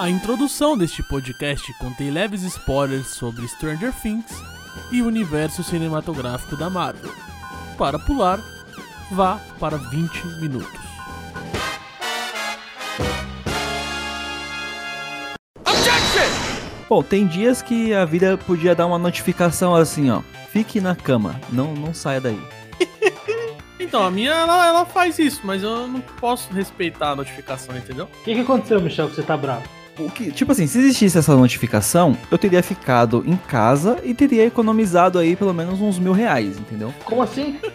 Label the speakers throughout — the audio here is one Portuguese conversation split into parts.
Speaker 1: A introdução deste podcast contém leves spoilers sobre Stranger Things e o universo cinematográfico da Marvel. Para pular, vá para 20 minutos.
Speaker 2: Bom, tem dias que a vida podia dar uma notificação assim, ó. Fique na cama, não, não saia daí.
Speaker 1: Então, a minha, ela, ela faz isso, mas eu não posso respeitar a notificação, entendeu?
Speaker 3: O que, que aconteceu, Michel, que você tá bravo?
Speaker 2: Que, tipo assim, se existisse essa notificação, eu teria ficado em casa e teria economizado aí pelo menos uns mil reais, entendeu?
Speaker 3: Como assim?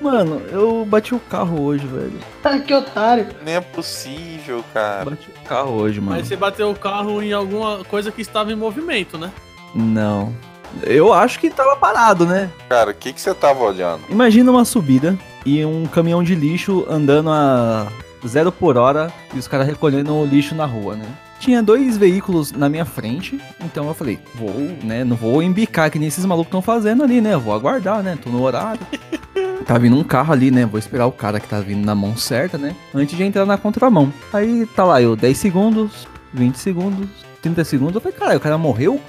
Speaker 2: Mano, eu bati o carro hoje, velho.
Speaker 3: Ah, que otário.
Speaker 4: Nem é possível, cara.
Speaker 2: Bati o carro hoje, mano.
Speaker 1: Mas você bateu o carro em alguma coisa que estava em movimento, né?
Speaker 2: Não. Eu acho que tava parado, né?
Speaker 4: Cara, o que, que você tava olhando?
Speaker 2: Imagina uma subida e um caminhão de lixo andando a zero por hora e os caras recolhendo o lixo na rua, né? Tinha dois veículos na minha frente, então eu falei, vou, né? Não vou embicar que nem esses malucos estão fazendo ali, né? Vou aguardar, né? Tô no horário. Tá vindo um carro ali, né? Vou esperar o cara que tá vindo na mão certa, né? Antes de entrar na contramão. Aí tá lá, eu 10 segundos, 20 segundos, 30 segundos. Eu falei, cara, o cara morreu?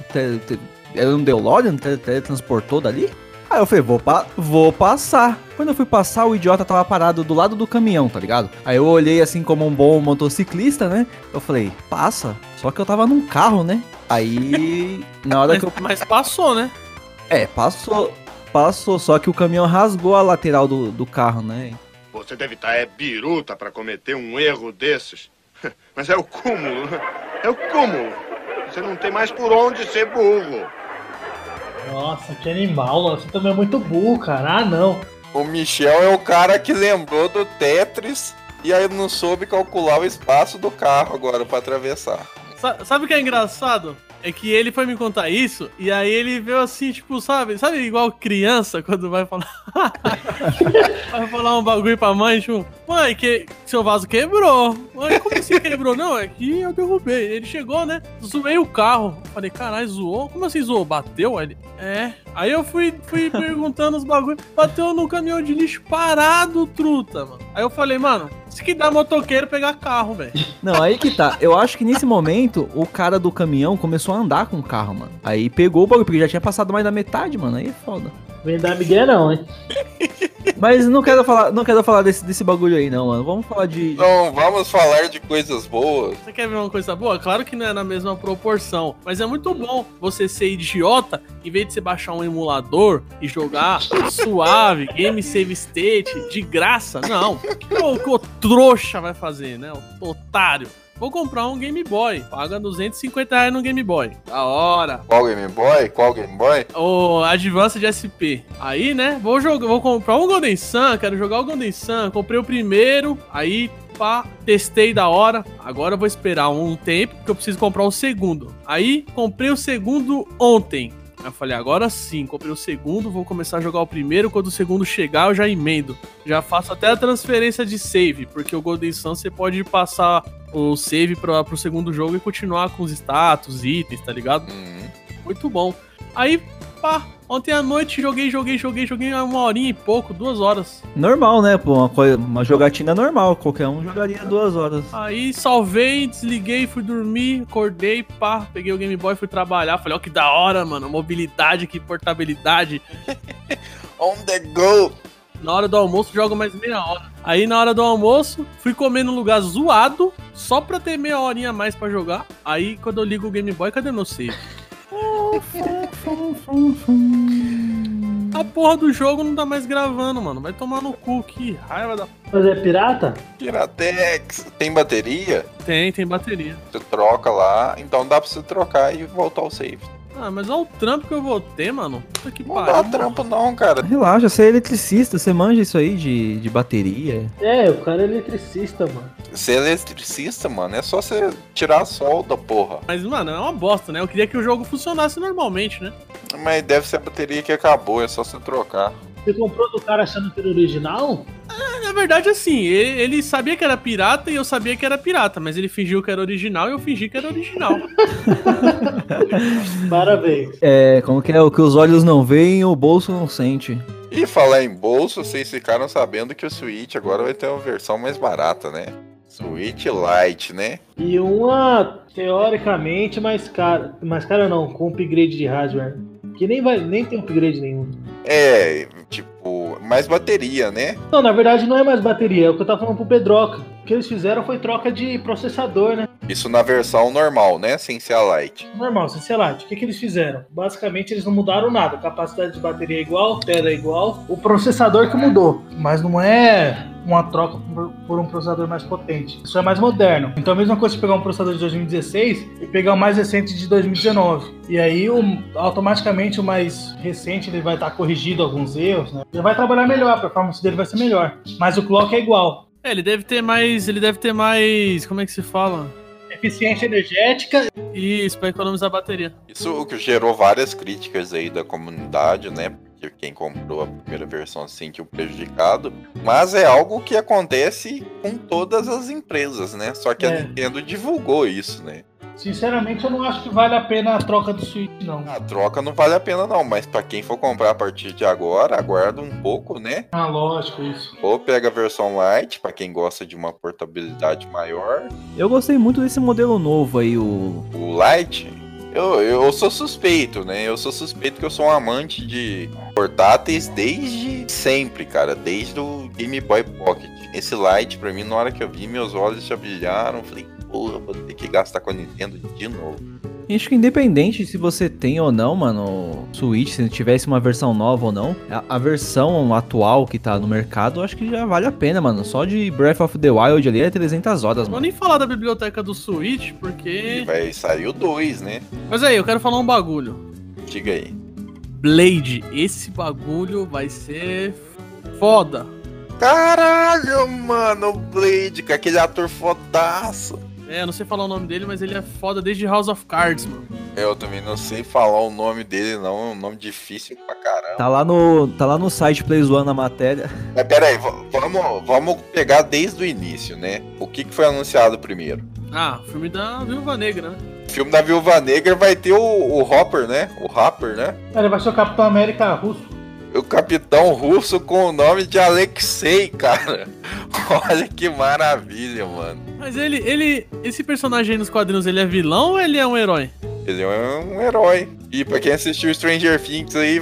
Speaker 2: Era um DeLorean? Te- Teletransportou dali? Aí eu falei, vou, pa vou passar. Quando eu fui passar, o idiota tava parado do lado do caminhão, tá ligado? Aí eu olhei assim como um bom motociclista, né? Eu falei, passa. Só que eu tava num carro, né? Aí, na hora
Speaker 1: Mas,
Speaker 2: que eu.
Speaker 1: mas passou, né?
Speaker 2: É, passou. Passou, só que o caminhão rasgou a lateral do, do carro, né?
Speaker 5: Você deve estar é biruta para cometer um erro desses. Mas é o cúmulo. né? É o cúmulo. Você não tem mais por onde ser burro.
Speaker 3: Nossa, que animal. Você também é muito burro, cara. Ah, não.
Speaker 4: O Michel é o cara que lembrou do Tetris e aí não soube calcular o espaço do carro agora pra atravessar.
Speaker 1: Sa- Sabe o que é engraçado? É que ele foi me contar isso, e aí ele veio assim, tipo, sabe? Sabe igual criança quando vai falar. vai falar um bagulho pra mãe, tipo, mãe, que seu vaso quebrou. Mãe, como assim quebrou? Não, é que eu derrubei. Ele chegou, né? Zoei o carro. Falei, caralho, zoou? Como assim zoou? Bateu? Ele, é. Aí eu fui, fui perguntando os bagulhos. Bateu no caminhão de lixo parado, truta, mano. Aí eu falei, mano, isso que dá motoqueiro pegar carro, velho.
Speaker 2: Não, aí que tá. Eu acho que nesse momento o cara do caminhão começou a andar com o carro, mano. Aí pegou o bagulho, porque já tinha passado mais da metade, mano. Aí é foda.
Speaker 3: Vem dar Miguel não, hein?
Speaker 2: Mas não quero falar, não quero falar desse, desse bagulho aí, não, mano. Vamos falar de.
Speaker 4: Então vamos falar de coisas boas.
Speaker 1: Você quer ver uma coisa boa? Claro que não é na mesma proporção, mas é muito bom você ser idiota, em vez de você baixar um emulador e jogar suave, Game Save State, de graça. Não. O que o, que o trouxa vai fazer, né? O otário. Vou comprar um Game Boy. Paga 250 reais no Game Boy. Da hora.
Speaker 4: Qual Game Boy? Qual Game Boy?
Speaker 1: O Advance de SP. Aí, né? Vou jogar, vou comprar um Golden Sun, quero jogar o Golden Sun. Comprei o primeiro, aí pá, testei da hora. Agora eu vou esperar um tempo porque eu preciso comprar o segundo. Aí comprei o segundo ontem. Aí eu falei, agora sim, comprei o segundo, vou começar a jogar o primeiro. Quando o segundo chegar, eu já emendo. Já faço até a transferência de save, porque o Golden Sun você pode passar o save pra, pro segundo jogo e continuar com os status, itens, tá ligado?
Speaker 4: Hum,
Speaker 1: Muito bom. Aí, pá, ontem à noite joguei, joguei, joguei, joguei uma horinha e pouco, duas horas.
Speaker 2: Normal, né? Pô, uma, coisa, uma jogatina normal. Qualquer um jogaria duas horas.
Speaker 1: Aí salvei, desliguei, fui dormir, acordei, pá, peguei o Game Boy, fui trabalhar. Falei, ó, que da hora, mano. Mobilidade, que portabilidade.
Speaker 4: On the go!
Speaker 1: Na hora do almoço, jogo mais meia hora. Aí na hora do almoço, fui comer num lugar zoado, só pra ter meia horinha a mais pra jogar. Aí quando eu ligo o Game Boy, cadê meu save? A porra do jogo não tá mais gravando, mano. Vai tomar no cu, que raiva da.
Speaker 3: Mas é pirata?
Speaker 4: Piratex. Tem bateria?
Speaker 1: Tem, tem bateria.
Speaker 4: Você troca lá, então dá pra você trocar e voltar ao save.
Speaker 1: Ah, mas olha o trampo que eu vou ter, mano. Puta que
Speaker 4: Não
Speaker 1: pariu.
Speaker 4: dá trampo não, cara.
Speaker 2: Relaxa, você é eletricista, você manja isso aí de, de bateria.
Speaker 3: É, o cara é eletricista, mano.
Speaker 4: Você é eletricista, mano. É só você tirar a solda, porra.
Speaker 1: Mas, mano, é uma bosta, né? Eu queria que o jogo funcionasse normalmente, né?
Speaker 4: Mas deve ser a bateria que acabou, é só você trocar.
Speaker 3: Você comprou do cara achando que era original?
Speaker 1: Na verdade, assim, ele, ele sabia que era pirata e eu sabia que era pirata, mas ele fingiu que era original e eu fingi que era original.
Speaker 3: Parabéns.
Speaker 2: É, como que é? O que os olhos não veem, o bolso não sente.
Speaker 4: E falar em bolso, vocês ficaram sabendo que o Switch agora vai ter uma versão mais barata, né? Switch Lite, né?
Speaker 3: E uma, teoricamente, mais cara. Mais cara não, com upgrade de hardware. Que nem, vai, nem tem upgrade nenhum.
Speaker 4: É, tipo, mais bateria, né?
Speaker 3: Não, na verdade não é mais bateria, é o que eu tava falando pro Pedroca. O que eles fizeram foi troca de processador, né?
Speaker 4: Isso na versão normal, né? Sem ser a Lite.
Speaker 3: Normal, sem ser light. O que, que eles fizeram? Basicamente eles não mudaram nada. A capacidade de bateria é igual, tela é igual. O processador que mudou. Mas não é uma troca por, um processador mais potente. Isso é mais moderno. Então a mesma coisa se pegar um processador de 2016 e pegar o mais recente de 2019. E aí o, automaticamente o mais recente ele vai estar corrigido alguns erros, né? Ele vai trabalhar melhor, a performance dele vai ser melhor. Mas o clock é igual.
Speaker 1: É, ele deve ter mais. Ele deve ter mais. Como é que se fala?
Speaker 3: Eficiência energética.
Speaker 1: Isso, pra economizar a bateria.
Speaker 4: Isso o que gerou várias críticas aí da comunidade, né? Porque quem comprou a primeira versão se sentiu prejudicado. Mas é algo que acontece com todas as empresas, né? Só que a
Speaker 3: É.
Speaker 4: Nintendo divulgou isso, né?
Speaker 3: Sinceramente, eu não acho que vale a pena a troca do Switch, não.
Speaker 4: A troca não vale a pena não, mas pra quem for comprar a partir de agora, aguarda um pouco, né?
Speaker 3: Ah, lógico, isso.
Speaker 4: Ou pega a versão Lite, pra quem gosta de uma portabilidade maior.
Speaker 2: Eu gostei muito desse modelo novo aí, o.
Speaker 4: O Lite, eu, eu sou suspeito, né? Eu sou suspeito que eu sou um amante de portáteis desde sempre, cara. Desde o Game Boy Pocket. Esse Lite, pra mim, na hora que eu vi, meus olhos já brilharam. Falei, porra, vou ter que gastar com a Nintendo de novo.
Speaker 2: Acho que independente se você tem ou não, mano, o Switch, se tivesse uma versão nova ou não, a, a versão atual que tá no mercado, eu acho que já vale a pena, mano. Só de Breath of the Wild ali é 300 horas,
Speaker 1: Não vou
Speaker 2: mano.
Speaker 1: nem falar da biblioteca do Switch,
Speaker 4: E
Speaker 1: porque.
Speaker 4: vai sair o 2, né?
Speaker 1: Mas aí, eu quero falar um bagulho.
Speaker 4: Diga aí.
Speaker 1: Blade, esse bagulho vai ser foda.
Speaker 4: Caralho, mano, o Blade, com aquele ator fodaço.
Speaker 1: É, eu não sei falar o nome dele, mas ele é foda desde House of Cards, mano.
Speaker 4: Eu também não sei falar o nome dele, não. É um nome difícil pra caramba.
Speaker 2: Tá lá no, tá lá no site Plays One na matéria.
Speaker 4: Mas pera aí, vamos, vamos pegar desde o início, né? O que, que foi anunciado primeiro?
Speaker 1: Ah, filme da Viúva Negra, né?
Speaker 4: Filme da Viúva Negra vai ter o, o Hopper, né? O Hopper, né?
Speaker 3: Ele vai ser o Capitão América russo.
Speaker 4: O capitão russo com o nome de Alexei, cara. Olha que maravilha, mano.
Speaker 1: Mas ele, ele. Esse personagem aí nos quadrinhos, ele é vilão ou ele é um herói?
Speaker 4: Ele é um herói. E pra quem assistiu Stranger Things aí,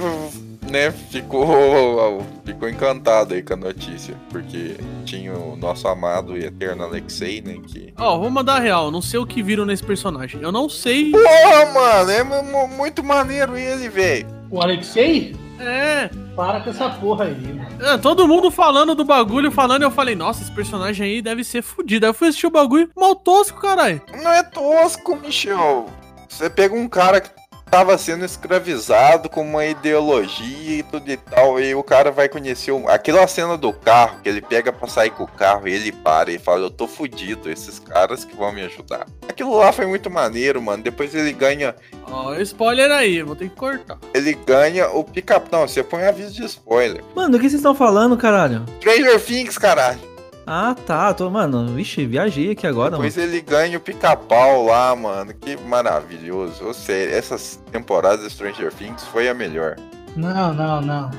Speaker 4: né, ficou, ficou encantado aí com a notícia. Porque tinha o nosso amado e eterno Alexei, né, que...
Speaker 1: Ó, vou mandar a real, não sei o que viram nesse personagem. Eu não sei.
Speaker 4: Porra, mano, é mu- mu- muito maneiro ele, velho.
Speaker 3: O Alexei?
Speaker 1: É,
Speaker 3: Para com essa porra aí, mano.
Speaker 1: é, todo mundo falando do bagulho, falando, e eu falei, nossa, esse personagem aí deve ser fudido. Aí eu fui assistir o bagulho, mal tosco, caralho.
Speaker 4: Não é tosco, Michel. Você pega um cara que tava sendo escravizado com uma ideologia e tudo e tal, e o cara vai conhecer um... aquela cena do carro, que ele pega pra sair com o carro e ele para e fala, eu tô fudido, esses caras que vão me ajudar. Aquilo lá foi muito maneiro, mano. Depois ele ganha,
Speaker 1: Ó, spoiler aí, vou ter que cortar.
Speaker 4: ele ganha o pica Não, você põe aviso de spoiler.
Speaker 2: Mano, do que vocês estão falando, caralho?
Speaker 4: Stranger Things, caralho.
Speaker 2: Ah, tá. Tô, mano, vixe, viajei aqui agora, mano.
Speaker 4: Depois ele ganha o pica-pau lá, mano. Que maravilhoso. Ô, sério, essas temporadas de Stranger Things foi a melhor.
Speaker 3: Não, não, não.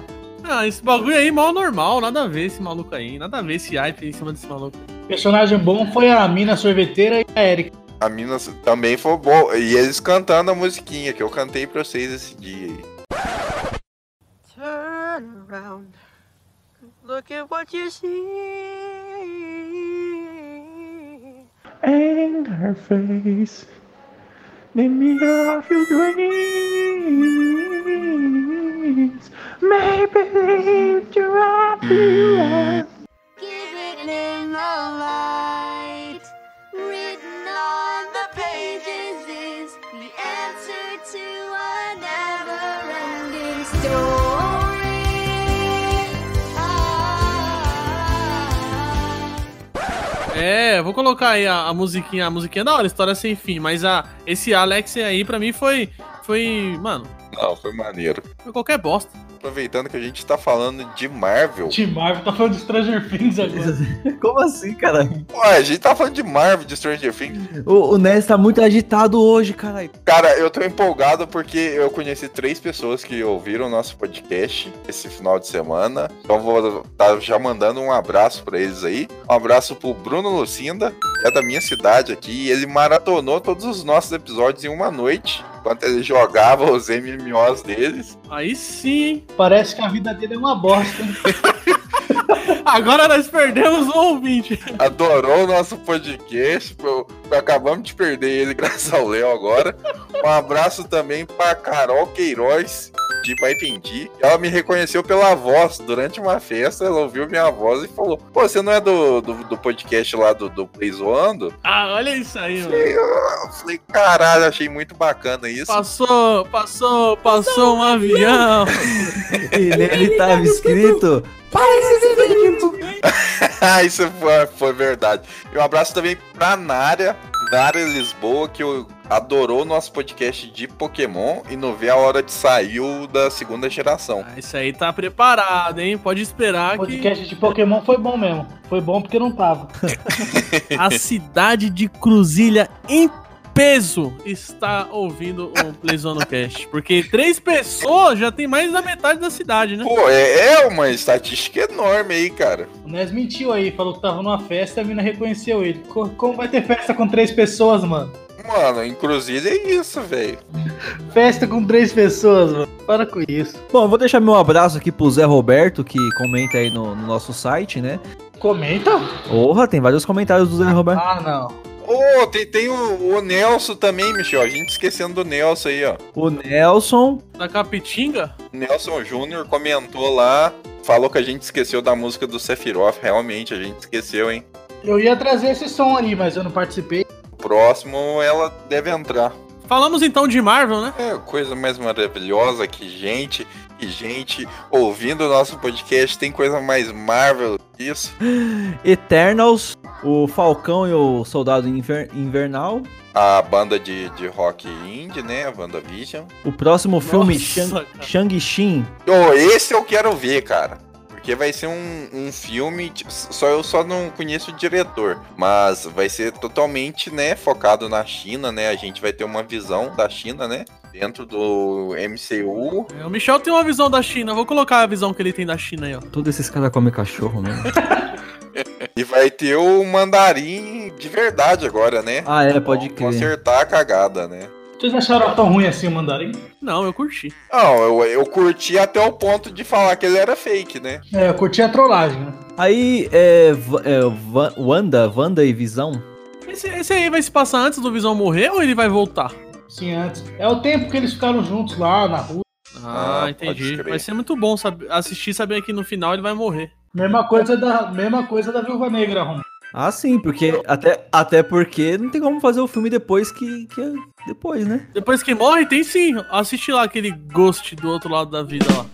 Speaker 1: Ah, esse bagulho aí mal normal, nada a ver esse maluco aí, nada a ver esse hype em cima desse maluco.
Speaker 3: Personagem bom foi a mina sorveteira e a Erika.
Speaker 4: A mina também foi boa. E eles cantando a musiquinha que eu cantei pra vocês esse dia aí.
Speaker 6: Turn around. Look at what you see.
Speaker 7: her face. Name me off your dreams. Maybe believe to up you
Speaker 1: vou colocar aí a, a musiquinha, a musiquinha é da hora, história sem fim, mas a, esse Alex aí pra mim foi, foi, mano,
Speaker 4: Não, foi maneiro.
Speaker 1: foi qualquer bosta.
Speaker 4: Aproveitando que a gente tá falando de Marvel.
Speaker 3: Tim Marvel tá falando de Stranger Things agora.
Speaker 2: Como assim, cara?
Speaker 4: Ué, a gente tá falando de Marvel, de Stranger Things.
Speaker 2: O, o Ness tá muito agitado hoje, caralho.
Speaker 4: Cara, eu tô empolgado porque eu conheci três pessoas que ouviram o nosso podcast esse final de semana. Então vou tá já mandando um abraço pra eles aí. Um abraço pro Bruno Lucinda, que é da minha cidade aqui. E ele maratonou todos os nossos episódios em uma noite. Enquanto ele jogava os MMOs deles.
Speaker 1: Aí sim, hein?
Speaker 3: Parece que a vida dele é uma bosta.
Speaker 1: Agora nós perdemos um ouvinte.
Speaker 4: Adorou o nosso podcast. Acabamos de perder ele graças ao Léo agora. Um abraço também pra Carol Queiroz, de Paipendi. Ela me reconheceu pela voz durante uma festa. Ela ouviu minha voz e falou: Pô, você não é do, do, do podcast lá do, do Play Zoando?
Speaker 1: Ah, olha isso aí, mano.
Speaker 4: Eu falei, caralho, achei muito bacana isso.
Speaker 1: Passou, passou, passou um avião.
Speaker 2: E nele tava escrito.
Speaker 4: Ah, isso foi, foi verdade. E um abraço também pra Nária, Nária Lisboa, que eu- adorou o nosso podcast de Pokémon e não vê a hora de sair da segunda geração.
Speaker 1: Ah, Isso aí tá preparado, hein? Pode esperar
Speaker 3: O
Speaker 1: que
Speaker 3: podcast de Pokémon foi bom mesmo. Foi bom porque não tava.
Speaker 1: a cidade de Cruzilha em peso está ouvindo o Playzone Cast. Porque três pessoas já tem mais da metade da cidade, né?
Speaker 4: Pô, é, é uma estatística enorme aí, cara.
Speaker 3: O Nes mentiu aí, falou que tava numa festa e a mina reconheceu ele. Co- Como vai ter festa com três pessoas, mano?
Speaker 4: Mano, inclusive é isso, velho.
Speaker 3: Festa com três pessoas, mano. Para com isso.
Speaker 2: Bom, eu vou deixar meu abraço aqui pro Zé Roberto, que comenta aí no, no nosso site, né?
Speaker 3: Comenta?
Speaker 2: Porra, tem vários comentários do Zé Roberto.
Speaker 3: Ah, não.
Speaker 4: Ô, tem, tem o, o Nelson também, Michel. A gente esquecendo do Nelson aí, ó.
Speaker 2: O Nelson.
Speaker 1: Da Capitinga?
Speaker 4: Nelson Júnior comentou lá, falou que a gente esqueceu da música do Sephiroth. Realmente, a gente esqueceu, hein?
Speaker 3: Eu ia trazer esse som aí, mas eu não participei.
Speaker 4: O próximo ela deve entrar.
Speaker 1: Falamos então de Marvel, né?
Speaker 4: É coisa mais maravilhosa que gente e gente ouvindo o nosso podcast. Tem coisa mais Marvel que isso.
Speaker 2: Eternals. O Falcão e o Soldado Inver- Invernal.
Speaker 4: A banda de, de rock indie, né? A WandaVision.
Speaker 2: O próximo filme,
Speaker 1: Nossa.
Speaker 2: Shang-Chi.
Speaker 4: Ô, esse eu quero ver, cara. Porque vai ser um, um filme. tipo, Só eu só não conheço o diretor. Mas vai ser totalmente, né, focado na China, né? A gente vai ter uma visão da China, né? Dentro do MCU.
Speaker 1: É, O Michel tem uma visão da China. Vou colocar a visão que ele tem da China aí, ó.
Speaker 2: Todos esses caras comem cachorro mesmo.
Speaker 4: E vai ter o mandarim de verdade agora, né?
Speaker 2: Ah, é, pode crer.
Speaker 4: Consertar a cagada, né?
Speaker 3: Vocês acharam tão ruim assim o mandarim?
Speaker 1: Não, eu curti.
Speaker 4: Não, eu, eu curti até o ponto de falar que ele era fake, né?
Speaker 3: É, eu curti a trollagem, né?
Speaker 2: Aí, é, é Wanda, Wanda e Visão.
Speaker 1: Esse, esse aí vai se passar antes do Visão morrer ou ele vai voltar?
Speaker 3: Sim, antes. É o tempo que eles ficaram juntos lá na rua.
Speaker 1: Ah,
Speaker 4: Ah,
Speaker 1: entendi. Vai ser muito bom saber- assistir sabendo que no final ele vai morrer.
Speaker 3: Mesma coisa da, mesma coisa da Viúva Negra, Rom.
Speaker 2: Ah, sim, porque até, até porque não tem como fazer o filme depois que, que é depois, né?
Speaker 1: Depois que morre, tem sim. Assiste lá aquele Ghost do outro lado da vida lá.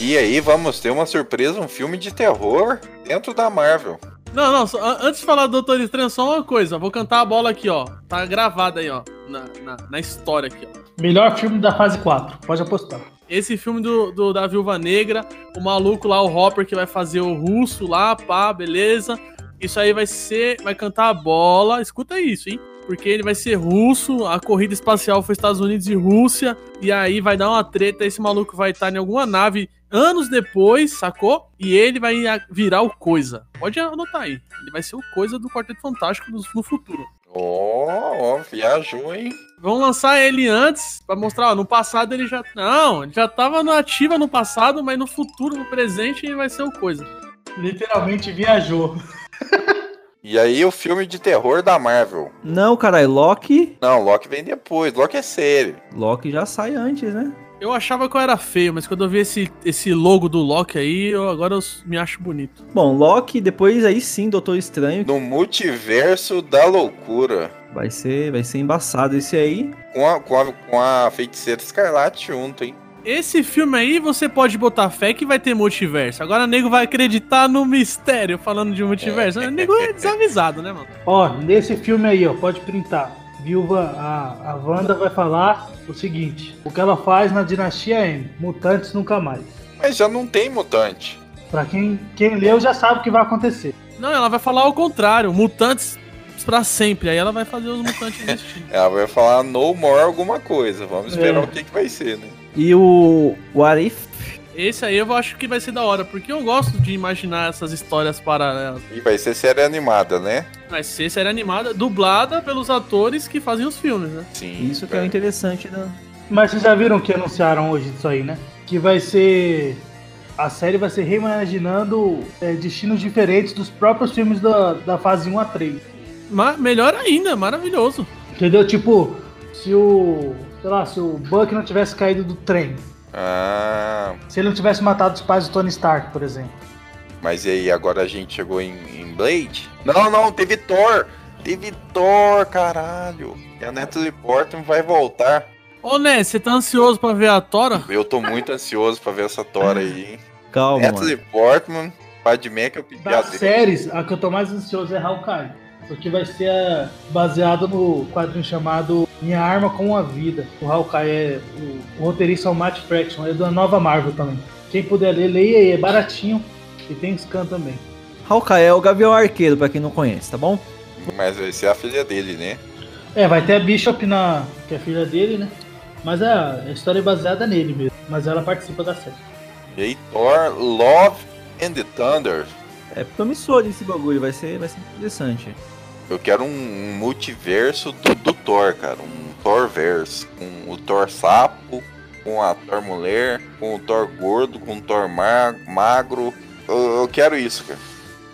Speaker 4: E aí vamos ter uma surpresa, um filme de terror dentro da Marvel.
Speaker 1: Não, não, só- an- antes de falar do Doutor Estranho, só uma coisa. Vou cantar a bola aqui, ó. Tá gravada aí, ó. Na, na, na história aqui, ó.
Speaker 3: Melhor filme da fase 4. Pode apostar.
Speaker 1: Esse filme do, do- da Viúva Negra, o maluco lá, o Hopper, que vai fazer o russo lá, pá, beleza. Isso aí vai ser. Vai cantar a bola. Escuta isso, hein? Porque ele vai ser russo, a corrida espacial foi Estados Unidos e Rússia, e aí vai dar uma treta, esse maluco vai estar em alguma nave anos depois, sacou? E ele vai virar o Coisa. Pode anotar aí. Ele vai ser o Coisa do Quarteto Fantástico no, no futuro.
Speaker 4: Ó, ó, viajou, hein?
Speaker 1: Vão lançar ele antes pra mostrar, ó, no passado ele já. Não, ele já tava na ativa no passado, mas no futuro, no presente, ele vai ser o coisa.
Speaker 3: Literalmente viajou.
Speaker 4: E aí o filme de terror da Marvel.
Speaker 2: Não, caralho, Loki.
Speaker 4: Não, Loki vem depois. Loki é sério.
Speaker 2: Loki já sai antes, né?
Speaker 1: Eu achava que eu era feio, mas quando eu vi esse, esse logo do Loki aí, eu, agora eu me acho bonito.
Speaker 2: Bom, Loki, depois aí sim, Doutor Estranho.
Speaker 4: No multiverso da loucura.
Speaker 2: Vai ser, vai ser embaçado esse aí.
Speaker 4: Com a, com a, com a feiticeira escarlate junto, hein?
Speaker 1: Esse filme aí você pode botar fé que vai ter multiverso. Agora o nego vai acreditar no mistério falando de multiverso. O nego é desavisado, né, mano?
Speaker 3: Ó, nesse filme aí, ó, pode printar. Viúva, a, a Wanda vai falar o seguinte: o que ela faz na dinastia M, mutantes nunca mais.
Speaker 4: Mas já não tem mutante.
Speaker 3: Pra quem, quem leu já sabe o que vai acontecer.
Speaker 1: Não, ela vai falar ao contrário, mutantes pra sempre. Aí ela vai fazer os mutantes existirem.
Speaker 4: Ela vai falar no more alguma coisa. Vamos esperar
Speaker 3: É.
Speaker 4: o que, que vai ser, né?
Speaker 2: E o What If?
Speaker 1: Esse aí eu acho que vai ser da hora, porque eu gosto de imaginar essas histórias paralelas.
Speaker 4: E vai ser série animada, né?
Speaker 1: Vai ser série animada, dublada pelos atores que fazem os filmes, né?
Speaker 4: Sim.
Speaker 2: Isso que é o interessante da.
Speaker 3: Mas vocês já viram que anunciaram hoje disso aí, né? Que vai ser. A série vai ser reimaginando é, destinos diferentes dos próprios filmes da, da fase 1 a 3.
Speaker 1: Ma- melhor ainda, maravilhoso.
Speaker 3: Entendeu? Tipo, se o. Sei lá, se o Buck não tivesse caído do trem.
Speaker 4: Ah,
Speaker 3: Se ele não tivesse matado os pais do Tony Stark, por exemplo.
Speaker 4: mas e aí, agora a gente chegou em, em Blade? Não, não, teve Thor! Teve Thor, caralho! E a Natalie Portman vai voltar.
Speaker 1: Ô, Né, você tá ansioso pra ver a Tora?
Speaker 4: Eu tô muito ansioso pra ver essa Thor aí, hein?
Speaker 2: Calma,
Speaker 4: Natalie
Speaker 2: mano.
Speaker 4: Portman, Padmé que eu pedi a
Speaker 3: Das
Speaker 4: dele.
Speaker 3: séries, a que eu tô mais ansioso é Hawkeye. Porque vai ser é, baseado no quadrinho chamado Minha Arma com a Vida. O Hawkeye é. O, o roteirista é o Matt Fraction, é da nova Marvel também. Quem puder ler, leia aí, é baratinho. E tem scan também.
Speaker 2: Hawkeye é o Gavião Arqueiro, pra quem não conhece, tá bom?
Speaker 4: Mas vai ser a filha dele, né?
Speaker 3: É, vai ter a Bishop, na, que é filha dele, né? Mas a, a história é baseada nele mesmo. Mas ela participa da série.
Speaker 4: E aí, Thor, Love and the Thunder.
Speaker 2: É promissor esse bagulho, vai ser, vai ser interessante.
Speaker 4: Eu quero um, multiverso do, do Thor, cara. Um Thorverse. Com o Thor sapo, com a Thor mulher, com o Thor gordo, com o Thor ma- magro. Eu, eu quero isso, cara.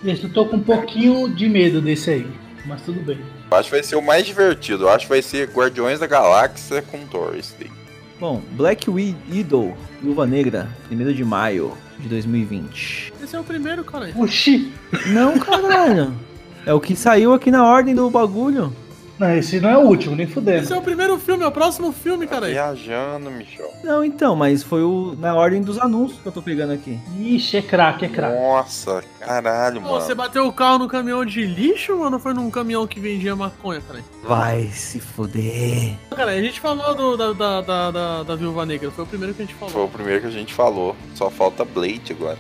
Speaker 3: Esse eu tô com um pouquinho de medo desse aí. Mas tudo bem.
Speaker 4: Eu acho que vai ser o mais divertido. Eu acho que vai ser Guardiões da Galáxia com Thor. Esse daí.
Speaker 2: Bom, Black Widow, Luva Negra, 1 de maio de 2020.
Speaker 1: Esse é o primeiro, cara.
Speaker 3: Oxi!
Speaker 2: Não, caralho. É o que saiu aqui na ordem do bagulho.
Speaker 3: Não, esse não é o último, nem fudendo.
Speaker 1: Esse é o primeiro filme, é o próximo filme,
Speaker 4: Tá
Speaker 1: cara.
Speaker 4: viajando, Michel.
Speaker 2: Não, então, mas foi o, na ordem dos anúncios que eu tô pegando aqui.
Speaker 3: Ixi, é craque, é craque.
Speaker 4: Nossa, caralho,
Speaker 1: Pô, você
Speaker 4: mano.
Speaker 1: bateu o carro no caminhão de lixo, mano? Ou foi num caminhão que vendia maconha, cara?
Speaker 2: Vai se fuder.
Speaker 1: Cara, a gente falou do, da, da, da, da, da Viúva Negra, foi o primeiro que a gente falou.
Speaker 4: Foi o primeiro que a gente falou. Só falta Blade agora.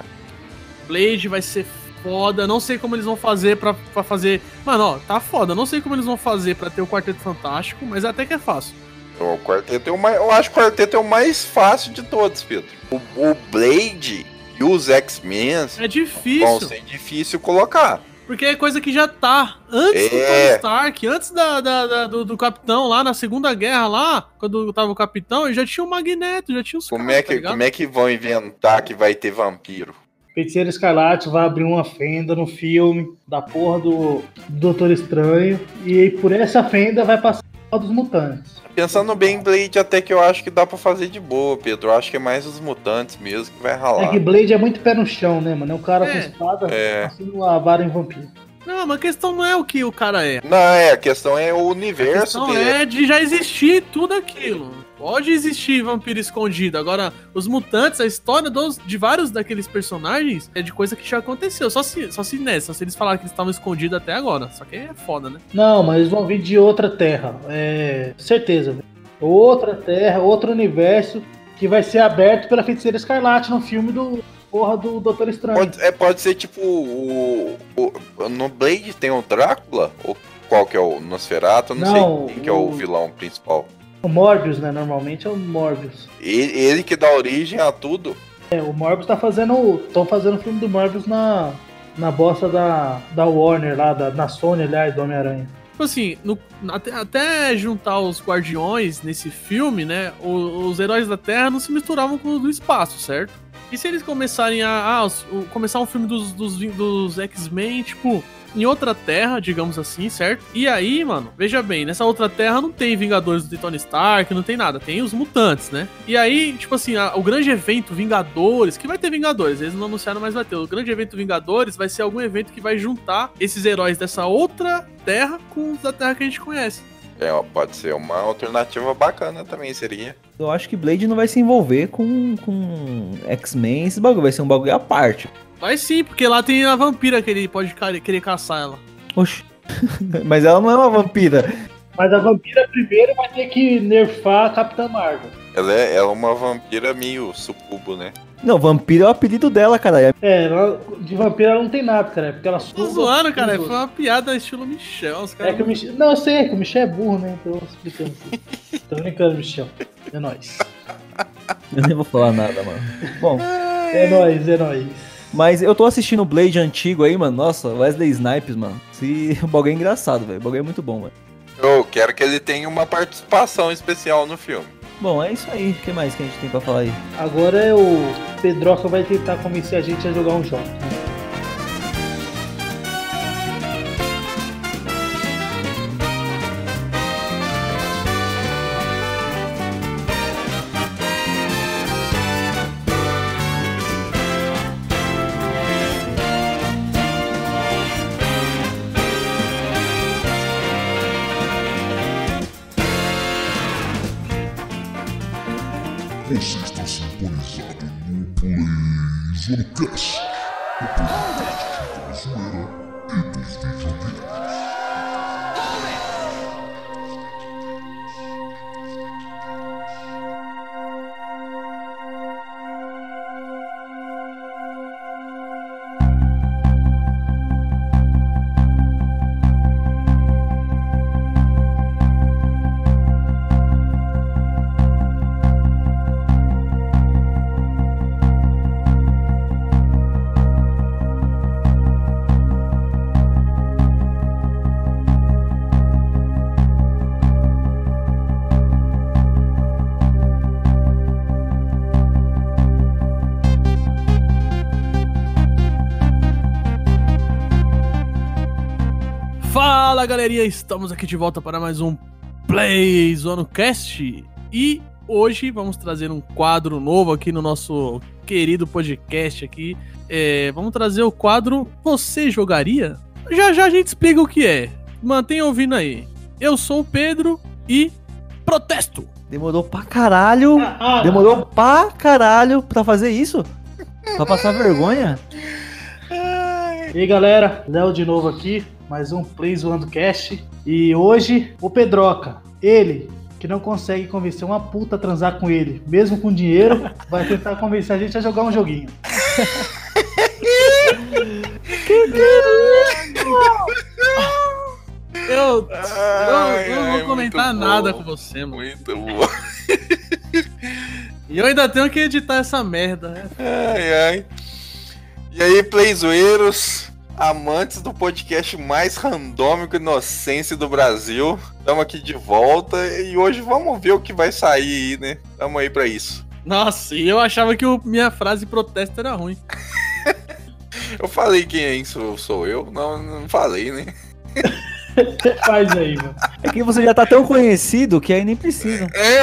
Speaker 1: Blade vai ser foda. Não sei como eles vão fazer pra, pra fazer. Mano, ó, tá foda. Não sei como eles vão fazer pra ter o Quarteto Fantástico, mas até que é fácil.
Speaker 4: O quarteto é o mais. Eu acho que o quarteto é o mais fácil de todos, Pedro. O, o Blade e os X-Men
Speaker 1: É
Speaker 4: vão
Speaker 1: difícil.
Speaker 4: ser difícil colocar.
Speaker 1: Porque é coisa que já tá. Antes do
Speaker 4: É.
Speaker 1: Tony Stark, antes da, da- da- do, do Capitão lá na Segunda Guerra lá, quando tava o Capitão, já tinha o Magneto, já tinha os
Speaker 4: Como
Speaker 1: caras,
Speaker 4: é,
Speaker 1: tá
Speaker 4: que,
Speaker 1: ligado?
Speaker 4: como é que vão inventar que vai ter vampiro?
Speaker 3: Feiticeiro Escarlate vai abrir uma fenda no filme da porra do Doutor Estranho. E aí, por essa fenda vai passar a dos mutantes.
Speaker 4: Pensando bem, Blade até que eu acho que dá pra fazer de boa, Pedro. Eu acho que é mais os mutantes mesmo que vai
Speaker 3: É
Speaker 4: ralar.
Speaker 3: que Blade é muito pé no chão, né, mano? É um cara com
Speaker 1: É.
Speaker 3: espada
Speaker 4: É.
Speaker 3: passando a vara em vampiro.
Speaker 1: Não, mas a questão não é o que o cara é.
Speaker 4: Não, é, a questão é o
Speaker 1: A
Speaker 4: universo
Speaker 1: questão
Speaker 4: dele.
Speaker 1: é de já existir tudo aquilo. Pode existir vampiro escondido. Agora, os mutantes, a história dos, de vários daqueles personagens é de coisa que já aconteceu. Só se, só se nessa, se eles falaram que eles estavam escondidos até agora. Só que é foda, né?
Speaker 3: Não, mas eles vão vir de outra terra. É. Certeza, velho. Outra terra, outro universo que vai ser aberto pela feiticeira Escarlate no filme do. Porra do Doutor Estranho.
Speaker 4: Pode, é, pode ser tipo o, o- No Blade tem o Drácula? Ou qual que é o Nosferatu? Eu Não,
Speaker 3: Não,
Speaker 4: sei quem que é o
Speaker 3: o-
Speaker 4: vilão principal.
Speaker 3: O Morbius, né? Normalmente é o Morbius.
Speaker 4: Ele, ele que dá origem a tudo.
Speaker 3: É, o Morbius tá fazendo. Estão fazendo o filme do Morbius na. Na bosta da, da Warner lá, da, na Sony, aliás, do Homem-Aranha.
Speaker 1: Tipo assim, no- até, até juntar os guardiões nesse filme, né? o- Os, heróis da Terra não se misturavam com os do espaço, certo? E se eles começarem a. ah, os- o- começar um filme dos, dos, dos X-Men, tipo, em outra terra, digamos assim, certo? E aí, mano, veja bem, nessa outra terra não tem Vingadores do Tony Stark, não tem nada, tem os mutantes, né? E aí, tipo assim, a- o grande evento Vingadores, que vai ter Vingadores, eles não anunciaram, mas vai ter. O grande evento Vingadores vai ser algum evento que vai juntar esses heróis dessa outra terra com os da terra que a gente conhece.
Speaker 4: É, ó, pode ser uma alternativa bacana também, seria.
Speaker 2: Eu acho que Blade não vai se envolver com, com X-Men, esse bagulho. Vai ser um bagulho à parte.
Speaker 1: Vai sim, porque lá tem a vampira que ele pode querer caçar ela.
Speaker 2: Oxi. Mas ela não é uma vampira.
Speaker 3: Mas a vampira primeiro vai ter que nerfar a Capitã Marvel.
Speaker 4: Ela é, ela é uma vampira meio sucubo, né?
Speaker 2: Não, vampiro é o apelido dela, cara. É-
Speaker 3: É, ela, de vampira ela não tem nada, cara. é Porque ela
Speaker 1: Tô
Speaker 3: suga
Speaker 1: zoando, cara. Foi uma piada estilo Michel. Os
Speaker 3: É
Speaker 1: caras.
Speaker 3: que o Michel. Não, eu sei, é que o Michel é burro, né? Então eu explicando assim. Tô brincando, Michel. É nóis.
Speaker 2: Eu nem vou falar nada, mano. Bom,
Speaker 3: É nóis, é nóis.
Speaker 2: Mas eu tô assistindo o Blade antigo aí, mano. Nossa, Wesley Snipes, mano. Se... O bagulho é engraçado, velho. O bagulho é muito bom, velho.
Speaker 4: Eu quero que ele tenha uma participação especial no filme.
Speaker 2: Bom, é isso aí. O que mais que a gente tem pra falar aí?
Speaker 3: Agora é o Pedroca vai tentar convencer a gente a jogar um jogo.
Speaker 1: Fala galerinha, estamos aqui de volta para mais um Play Zone Cast e hoje vamos trazer um quadro novo aqui no nosso querido podcast aqui. É, vamos trazer o quadro Você Jogaria? Já já a gente explica o que é. Mantenha ouvindo aí. Eu sou o Pedro e protesto.
Speaker 2: Demorou pra caralho. Demorou pra caralho pra fazer isso? Pra passar vergonha?
Speaker 3: E aí galera, Léo de novo aqui, mais um Play Zoando Cast. E hoje o Pedroca, ele que não consegue convencer uma puta a transar com ele, mesmo com dinheiro, vai tentar convencer a gente a jogar um joguinho.
Speaker 1: Eu,
Speaker 4: Ai,
Speaker 1: eu não
Speaker 4: ai,
Speaker 1: vou comentar nada
Speaker 4: bom.
Speaker 1: com você, mano.
Speaker 4: Muito bom.
Speaker 1: E eu ainda tenho que editar essa merda, né?
Speaker 4: Ai, ai. E aí, playzoeiros, amantes do podcast mais randômico e inocência do Brasil. Estamos aqui de volta e hoje vamos ver o que vai sair aí, né? Tamo aí pra isso.
Speaker 1: Nossa, e eu achava que o- minha frase protesto era ruim.
Speaker 4: Eu falei quem é isso sou eu? Não, não falei, né?
Speaker 3: Faz aí, mano.
Speaker 2: É que você já tá tão conhecido que aí nem precisa.
Speaker 4: É,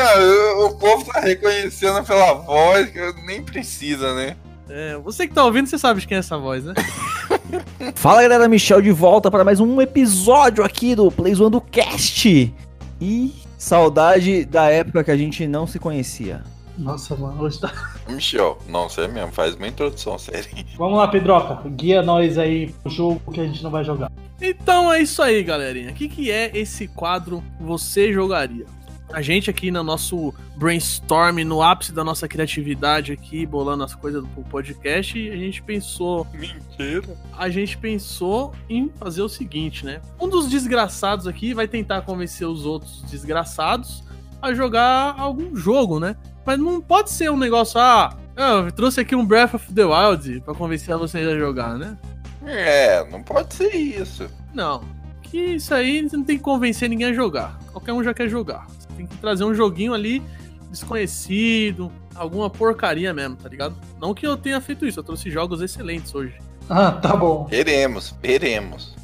Speaker 4: o povo tá reconhecendo pela voz que nem precisa, né?
Speaker 1: É, você que tá ouvindo, você sabe de quem é essa voz, né?
Speaker 2: Fala galera, Michel de volta para mais um episódio aqui do Play Zoando Cast. E saudade da época que a gente não se conhecia.
Speaker 3: Nossa, mano, hoje tá.
Speaker 4: Michel, não, você mesmo, faz uma introdução séria.
Speaker 3: Vamos lá, Pedroca, guia nós aí pro jogo que a gente não vai jogar.
Speaker 1: Então é isso aí, galerinha. O que, que é esse quadro Você Jogaria? A gente aqui no nosso brainstorm, no ápice da nossa criatividade aqui, bolando as coisas do podcast, a gente pensou
Speaker 4: Mentira.
Speaker 1: a gente pensou em fazer o seguinte, né? Um dos desgraçados aqui vai tentar convencer os outros desgraçados a jogar algum jogo, né? Mas não pode ser um negócio, ah, eu trouxe aqui um Breath of the Wild pra convencer vocês a jogar, né?
Speaker 4: É, não pode ser isso.
Speaker 1: Não. Que isso aí não tem que convencer ninguém a jogar. Qualquer um já quer jogar. Tem que trazer um joguinho ali desconhecido, alguma porcaria mesmo, tá ligado? Não que eu tenha feito isso, eu trouxe jogos excelentes hoje.
Speaker 3: Ah, tá bom.
Speaker 4: Queremos, queremos.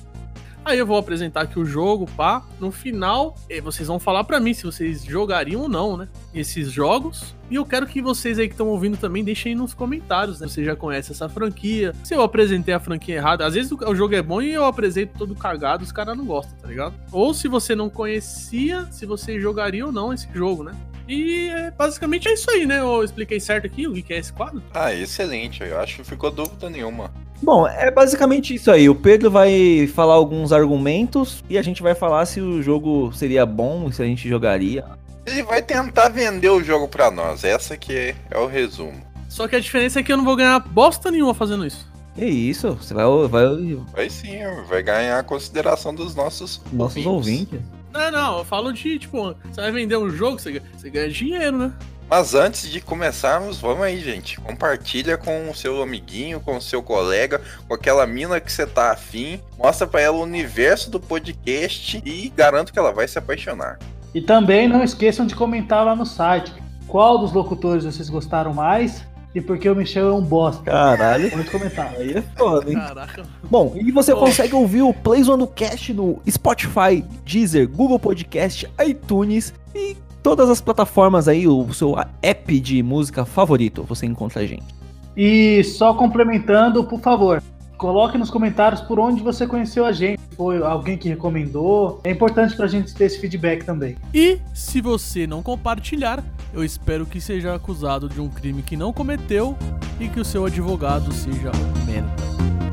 Speaker 1: Aí eu vou apresentar aqui o jogo, pá. No final, eh, vocês vão falar pra mim se vocês jogariam ou não, né? Esses jogos. E eu quero que vocês aí que estão ouvindo também deixem nos comentários, né? Você já conhece essa franquia. Se eu apresentei a franquia errada, às vezes o o jogo é bom e eu apresento todo cagado, os caras não gostam, tá ligado? Ou se você não conhecia, se você jogaria ou não esse jogo, né? E é, basicamente é isso aí, né? Eu expliquei certo aqui o que é esse quadro.
Speaker 4: Ah, excelente. Eu acho que ficou dúvida nenhuma.
Speaker 2: Bom, é basicamente isso aí. O Pedro vai falar alguns argumentos e a gente vai falar se o jogo seria bom, se a gente jogaria.
Speaker 4: Ele vai tentar vender o jogo pra nós. Essa que é, o resumo.
Speaker 1: Só que a diferença é que eu não vou ganhar bosta nenhuma fazendo isso.
Speaker 2: É isso, você vai, vai
Speaker 4: Vai sim, vai ganhar a consideração dos nossos,
Speaker 2: nossos ouvintes.
Speaker 1: Não, não, eu falo de, tipo, você vai vender um jogo, você, ganha- você ganha dinheiro, né?
Speaker 4: Mas antes de começarmos, vamos aí, gente. Compartilha com o seu amiguinho, com o seu colega, com aquela mina que você tá afim. Mostra pra ela o universo do podcast e garanto que ela vai se apaixonar.
Speaker 3: E também não esqueçam de comentar lá no site qual dos locutores vocês gostaram mais e por que o Michel é um bosta.
Speaker 2: Caralho.
Speaker 3: Pode comentar.
Speaker 2: Aí é foda, hein?
Speaker 1: Caraca.
Speaker 2: Bom, e você consegue ouvir o Playzone do Cast no Spotify, Deezer, Google Podcast, iTunes e todas as plataformas aí, o seu app de música favorito, você encontra a gente.
Speaker 3: E só complementando, por favor, coloque nos comentários por onde você conheceu a gente. Foi alguém que recomendou. É importante pra gente ter esse feedback também.
Speaker 1: E se você não compartilhar, eu espero que seja acusado de um crime que não cometeu e que o seu advogado seja um merda.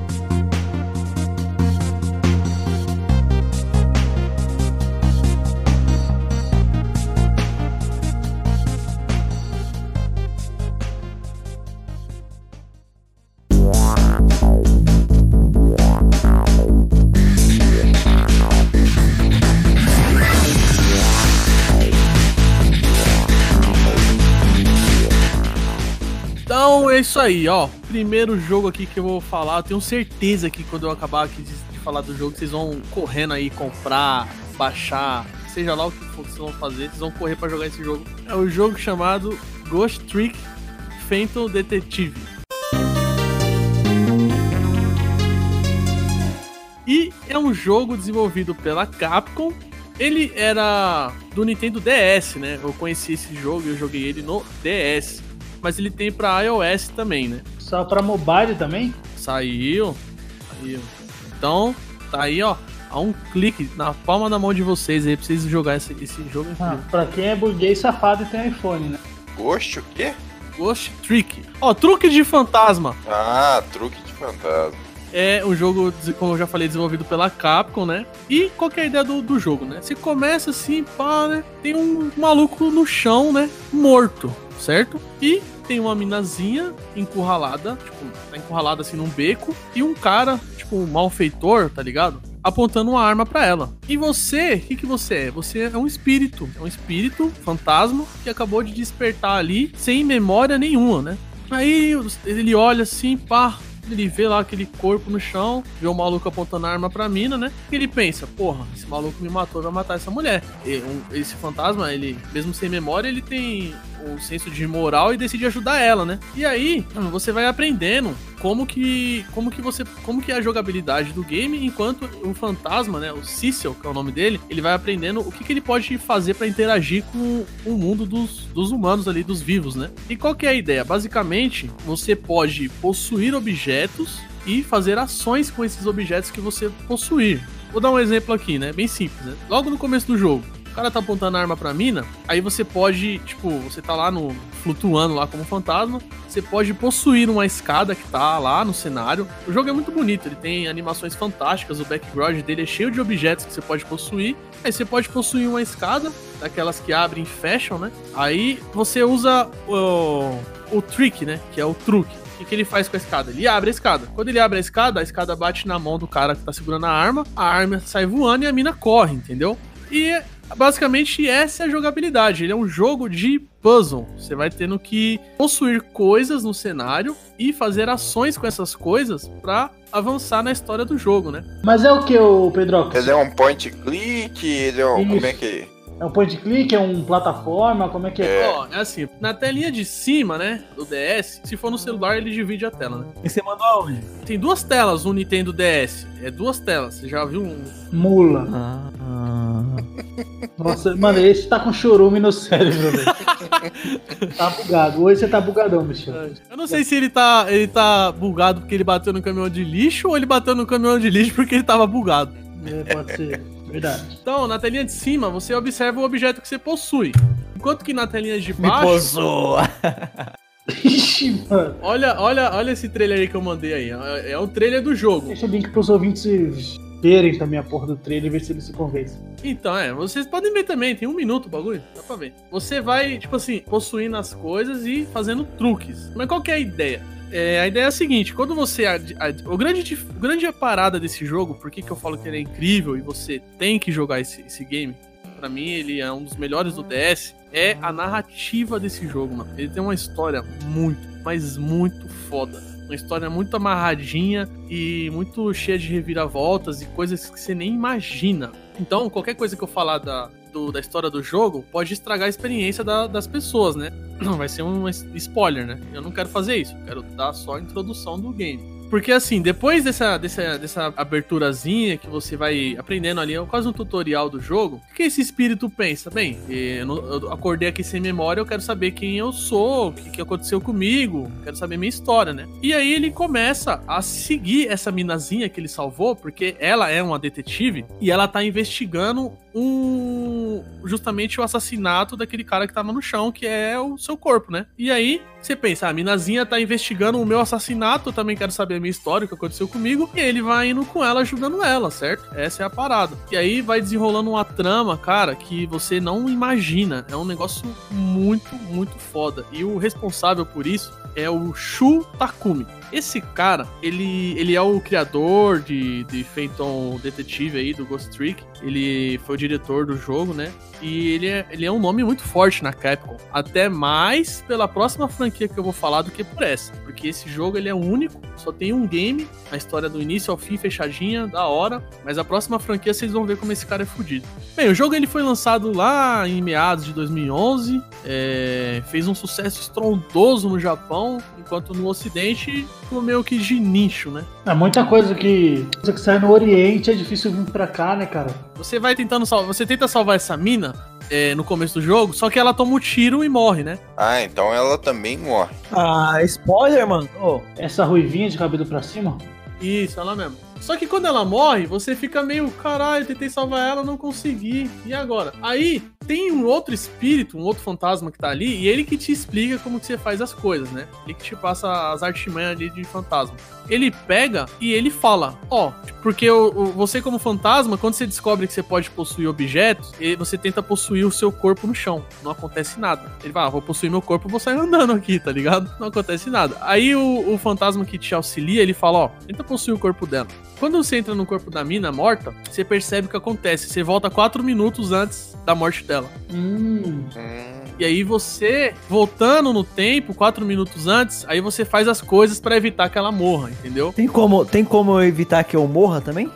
Speaker 1: Então é isso aí, ó. Primeiro jogo aqui que eu vou falar, eu tenho certeza que quando eu acabar aqui de, de falar do jogo, vocês vão correndo aí comprar, baixar, seja lá o que vocês vão fazer, vocês vão correr pra jogar esse jogo. É o jogo chamado Ghost Trick Phantom Detective. E é um jogo desenvolvido pela Capcom. Ele era do Nintendo DS, né? Eu conheci esse jogo e eu joguei ele no DS. Mas ele tem pra iOS também, né?
Speaker 3: Só pra mobile também?
Speaker 1: Saiu. Saiu. Então, tá aí, ó. A um clique na palma da mão de vocês aí, pra vocês jogar esse, esse jogo
Speaker 3: Ah, pra quem é burguês safado e tem iPhone, né?
Speaker 4: Ghost o quê?
Speaker 1: Ghost Trick. Ó, truque de fantasma.
Speaker 4: Ah, truque de fantasma.
Speaker 1: É um jogo, como eu já falei, desenvolvido pela Capcom, né? E qual que é a ideia do, do jogo, né? Você começa assim, pá, né? Tem um maluco no chão, né? Morto, certo? E tem uma minazinha encurralada, tipo, tá encurralada assim num beco, e um cara, tipo, um malfeitor, tá ligado? Apontando uma arma pra ela. E você, o que, que você é? Você é um espírito. É um espírito, fantasma, que acabou de despertar ali sem memória nenhuma, né? Aí ele olha assim, pá, ele vê lá aquele corpo no chão, vê o maluco apontando a arma pra mina, né? E ele pensa, porra, esse maluco me matou, vai matar essa mulher. E um- esse fantasma, ele, mesmo sem memória, ele tem o senso de moral e decide ajudar ela, né? E aí, você vai aprendendo como que como que você como que é a jogabilidade do game, enquanto o fantasma, né, o Cecil, que é o nome dele, ele vai aprendendo o que, que ele pode fazer pra interagir com o mundo dos, dos humanos ali, dos vivos, né? E qual que é a ideia? Basicamente, você pode possuir objetos e fazer ações com esses objetos que você possuir. Vou dar um exemplo aqui, né? Bem simples, né? Logo no começo do jogo, o cara tá apontando a arma pra mina, aí você pode, tipo, você tá lá no flutuando lá como fantasma, você pode possuir uma escada que tá lá no cenário. O jogo é muito bonito, ele tem animações fantásticas, o background dele é cheio de objetos que você pode possuir. Aí você pode possuir uma escada, daquelas que abrem e fecham, né? Aí você usa o, o trick, né? Que é o truque. O que, que ele faz com a escada? Ele abre a escada. Quando ele abre a escada, a escada bate na mão do cara que tá segurando a arma, a arma sai voando e a mina corre, entendeu? E basicamente essa é a jogabilidade. Ele é um jogo de puzzle. Você vai tendo que possuir coisas no cenário e fazer ações com essas coisas pra avançar na história do jogo, né?
Speaker 3: Mas é o que, o Pedro?
Speaker 4: Ele é um point click, ele é um. Como é que.
Speaker 3: É um point click? É um plataforma? Como é que é?
Speaker 1: Ó, é assim, na telinha de cima, né, do DS, se for no celular, ele divide a tela, né?
Speaker 2: E você mandou aonde?
Speaker 1: Tem duas telas no Nintendo DS. É duas telas. Você já viu um.
Speaker 3: Mula.
Speaker 2: Ah,
Speaker 3: Nossa, mano, esse tá com chorume no cérebro, velho. tá bugado. Hoje você tá bugadão, Michel.
Speaker 1: Eu não sei se ele tá, ele tá bugado porque ele bateu no caminhão de lixo ou ele bateu no caminhão de lixo porque ele tava bugado.
Speaker 3: É, pode ser. Verdade.
Speaker 1: Então, na telinha de cima, você observa o objeto que você possui. Enquanto que na telinha de
Speaker 2: me
Speaker 1: baixo.
Speaker 2: possua.
Speaker 3: Ixi, mano.
Speaker 1: Olha, olha, olha esse trailer aí que eu mandei aí. É, é o trailer do jogo.
Speaker 3: Deixa o link pros ouvintes verem também a porra do trailer e ver se eles se convencem.
Speaker 1: Então, é, vocês podem ver também, tem um minuto o bagulho, dá pra ver. Você vai, tipo assim, possuindo as coisas e fazendo truques. Mas qual que é a ideia? É, a ideia é a seguinte, quando você. ad- ad- o grande, grande parada desse jogo, por que, que eu falo que ele é incrível e você tem que jogar esse, esse game? Pra mim, ele é um dos melhores do DS. É a narrativa desse jogo, mano. Ele tem uma história muito, mas muito foda. Uma história muito amarradinha e muito cheia de reviravoltas e coisas que você nem imagina. Então, qualquer coisa que eu falar da, do- da história do jogo pode estragar a experiência da- das pessoas, né? Vai ser um spoiler, né? Eu não quero fazer isso. Quero dar só a introdução do game. Porque assim, depois dessa, dessa, dessa aberturazinha que você vai aprendendo ali, é quase um tutorial do jogo, o que esse espírito pensa? Bem, eu, não- eu acordei aqui sem memória, eu quero saber quem eu sou, o que, que aconteceu comigo, quero saber minha história, né? E aí ele começa a seguir essa minazinha que ele salvou, porque ela é uma detetive e ela tá investigando um justamente o assassinato daquele cara que tava no chão, que é o seu corpo, né? E aí você pensa, a minazinha tá investigando o meu assassinato, eu também quero saber a minha história, o que aconteceu comigo, e ele vai indo com ela, ajudando ela, certo? Essa é a parada. E aí vai desenrolando uma trama, cara, que você não imagina. É um negócio muito, muito foda. E o responsável por isso é o Shu Takumi. Esse cara, ele, ele é o criador de, de Phantom Detetive aí, do Ghost Trick. Ele foi o diretor do jogo, né? E ele é, ele é um nome muito forte na Capcom. Até mais pela próxima franquia que eu vou falar do que por essa. Porque esse jogo ele é único, só tem um game, a história do início ao fim fechadinha, da hora. Mas a próxima franquia vocês vão ver como esse cara é fodido. Bem, o jogo ele foi lançado lá em meados de 2011. é, fez um sucesso estrondoso no Japão, enquanto no Ocidente ficou meio que de nicho, né?
Speaker 3: É muita coisa que, coisa que sai no Oriente é difícil vir pra cá, né, cara?
Speaker 1: Você vai tentando salvar. Você tenta salvar essa mina é, no começo do jogo, só que ela toma um tiro e morre, né?
Speaker 4: Ah, então ela também morre.
Speaker 2: Ah, spoiler, mano. Ô,
Speaker 3: Essa ruivinha de cabelo pra cima.
Speaker 1: Isso, ela mesmo. Só que quando ela morre, você fica meio, caralho, tentei salvar ela, não consegui. E agora? Aí tem um outro espírito, um outro fantasma que tá ali, e ele que te explica como que você faz as coisas, né? Ele que te passa as artimanhas ali de fantasma. Ele pega e ele fala, ó, porque o, o- você como fantasma, quando você descobre que você pode possuir objetos, você tenta possuir o seu corpo no chão. Não acontece nada. Ele vai, ah, vou possuir meu corpo, vou sair andando aqui, tá ligado? Não acontece nada. Aí o, o fantasma que te auxilia, ele fala, ó, tenta possuir o corpo dela. Quando você entra no corpo da mina morta, você percebe o que acontece. Você volta quatro minutos antes da morte dela.
Speaker 3: Hum.
Speaker 4: Hum,
Speaker 1: E aí você, voltando no tempo, quatro minutos antes, aí você faz as coisas pra evitar que ela morra, entendeu?
Speaker 2: tem como, tem como evitar que eu morra também?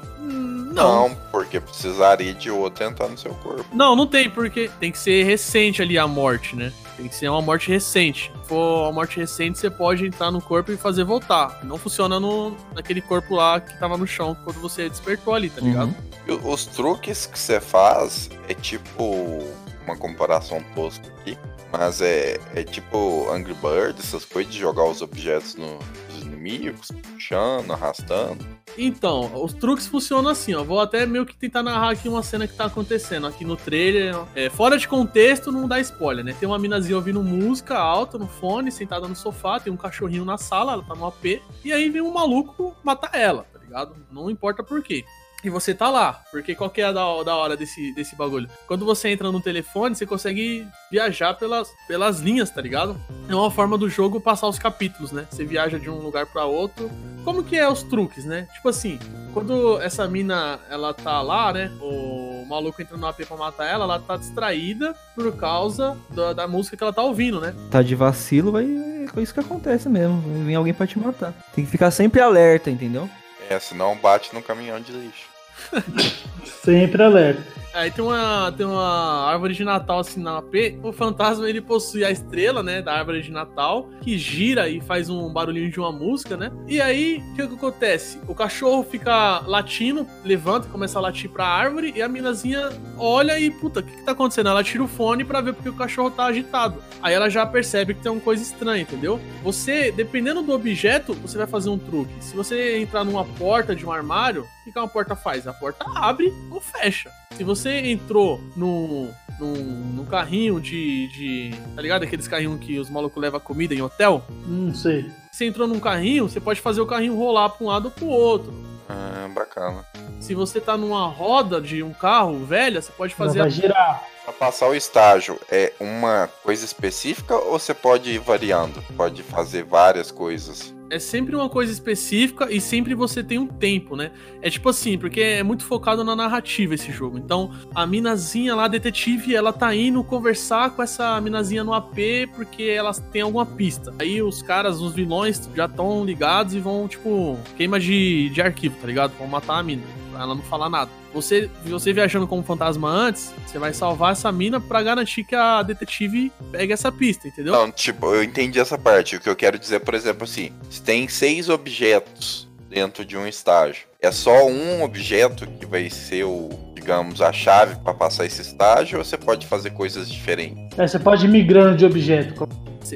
Speaker 1: Hum,
Speaker 4: não, porque precisaria de outro entrar no seu corpo.
Speaker 1: Não, não tem, porque tem que ser recente ali a morte, né? Tem que ser uma morte recente. Se for uma morte recente, você pode entrar no corpo e fazer voltar. Não funciona no, naquele corpo lá que tava no chão quando você despertou ali, tá ligado?
Speaker 2: Uhum.
Speaker 4: E o- os truques que você faz é tipo uma comparação tosca aqui, mas é, é tipo Angry Bird, essas coisas de jogar os objetos no- nos inimigos, puxando, arrastando.
Speaker 1: Então, os truques funcionam assim, ó. Vou até meio que tentar narrar aqui uma cena que tá acontecendo aqui no trailer. É, fora de contexto, não dá spoiler, né? Tem uma minazinha ouvindo música alta no fone, sentada no sofá, tem um cachorrinho na sala, ela tá no AP, e aí vem um maluco matar ela, tá ligado? Não importa por quê. E você tá lá, porque qual que é a da, da hora desse, desse bagulho? Quando você entra no telefone, você consegue viajar pelas, pelas linhas, tá ligado? É uma forma do jogo passar os capítulos, né? Você viaja de um lugar pra outro. Como que é os truques, né? Tipo assim, quando essa mina, ela tá lá, né? O maluco entra no AP pra matar ela, ela tá distraída por causa da, da música que ela tá ouvindo, né?
Speaker 2: Tá de vacilo, vai. É isso que acontece mesmo. Vir alguém pra te matar. Tem que ficar sempre alerta, entendeu?
Speaker 4: É, senão bate no caminhão de lixo.
Speaker 3: Sempre alerta.
Speaker 1: Aí tem uma, tem uma árvore de Natal assim na AP. O fantasma ele possui a estrela, né? Da árvore de Natal, que gira e faz um barulhinho de uma música, né? E aí, o que, que acontece? O cachorro fica latindo, levanta e começa a latir pra árvore, e a minazinha olha e, puta, o que, que tá acontecendo? Ela tira o fone pra ver porque o cachorro tá agitado. Aí ela já percebe que tem uma coisa estranha, entendeu? Você, dependendo do objeto, você vai fazer um truque. Se você entrar numa porta de um armário, o que, uma porta faz? A porta abre ou fecha. Se você entrou no, num, num carrinho de, de. Tá ligado? Aqueles carrinhos que os malucos levam comida em hotel.
Speaker 3: Não sei.
Speaker 1: Você entrou num carrinho, você pode fazer o carrinho rolar pra um lado ou pro outro.
Speaker 4: Ah, bacana.
Speaker 1: Se você tá numa roda de um carro velha, você pode fazer.
Speaker 3: Vai girar.
Speaker 4: Pra passar o estágio, é uma coisa específica ou você pode ir variando? Pode fazer várias coisas.
Speaker 1: É sempre uma coisa específica e sempre você tem um tempo, né? É tipo assim, porque é muito focado na narrativa esse jogo. Então, a minazinha lá, a detetive, ela tá indo conversar com essa minazinha no AP porque elas têm alguma pista. Aí os caras, os vilões, já estão ligados e vão, tipo, queima de, de arquivo, tá ligado? Vão matar a mina, pra ela não falar nada. Você, você viajando como fantasma antes, você vai salvar essa mina pra garantir que a detetive pegue essa pista, entendeu?
Speaker 4: Não, tipo, eu entendi essa parte. O que eu quero dizer, por exemplo, assim, se tem seis objetos dentro de um estágio, é só um objeto que vai ser o, digamos, a chave pra passar esse estágio, ou você pode fazer coisas diferentes?
Speaker 3: É, você pode ir migrando de objeto.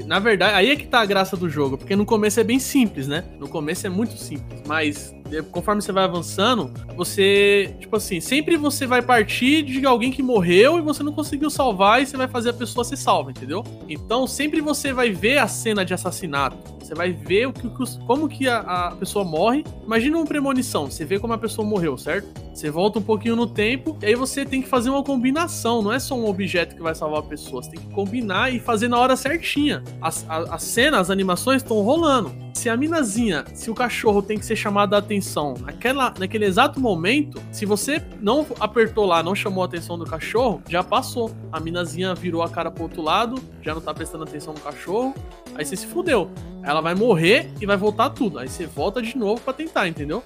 Speaker 1: Na verdade, aí é que tá a graça do jogo, porque no começo é bem simples, né? No começo é muito simples, mas conforme você vai avançando, você, tipo assim, sempre você vai partir de alguém que morreu e você não conseguiu salvar e você vai fazer a pessoa ser salva, entendeu? Então, sempre você vai ver a cena de assassinato. Você vai ver o que, como que a, a pessoa morre. Imagina uma premonição, você vê como a pessoa morreu, certo? Você volta um pouquinho no tempo e aí você tem que fazer uma combinação. Não é só um objeto que vai salvar a pessoa. Você tem que combinar e fazer na hora certinha. As, a, a cena, as animações estão rolando. Se a minazinha, se o cachorro tem que ser chamado a atenção naquela, naquele exato momento, se você não apertou lá, não chamou a atenção do cachorro, já passou. A minazinha virou a cara pro outro lado, já não tá prestando atenção no cachorro. Aí você se fudeu. Ela vai morrer e vai voltar tudo. Aí você volta de novo pra tentar, entendeu?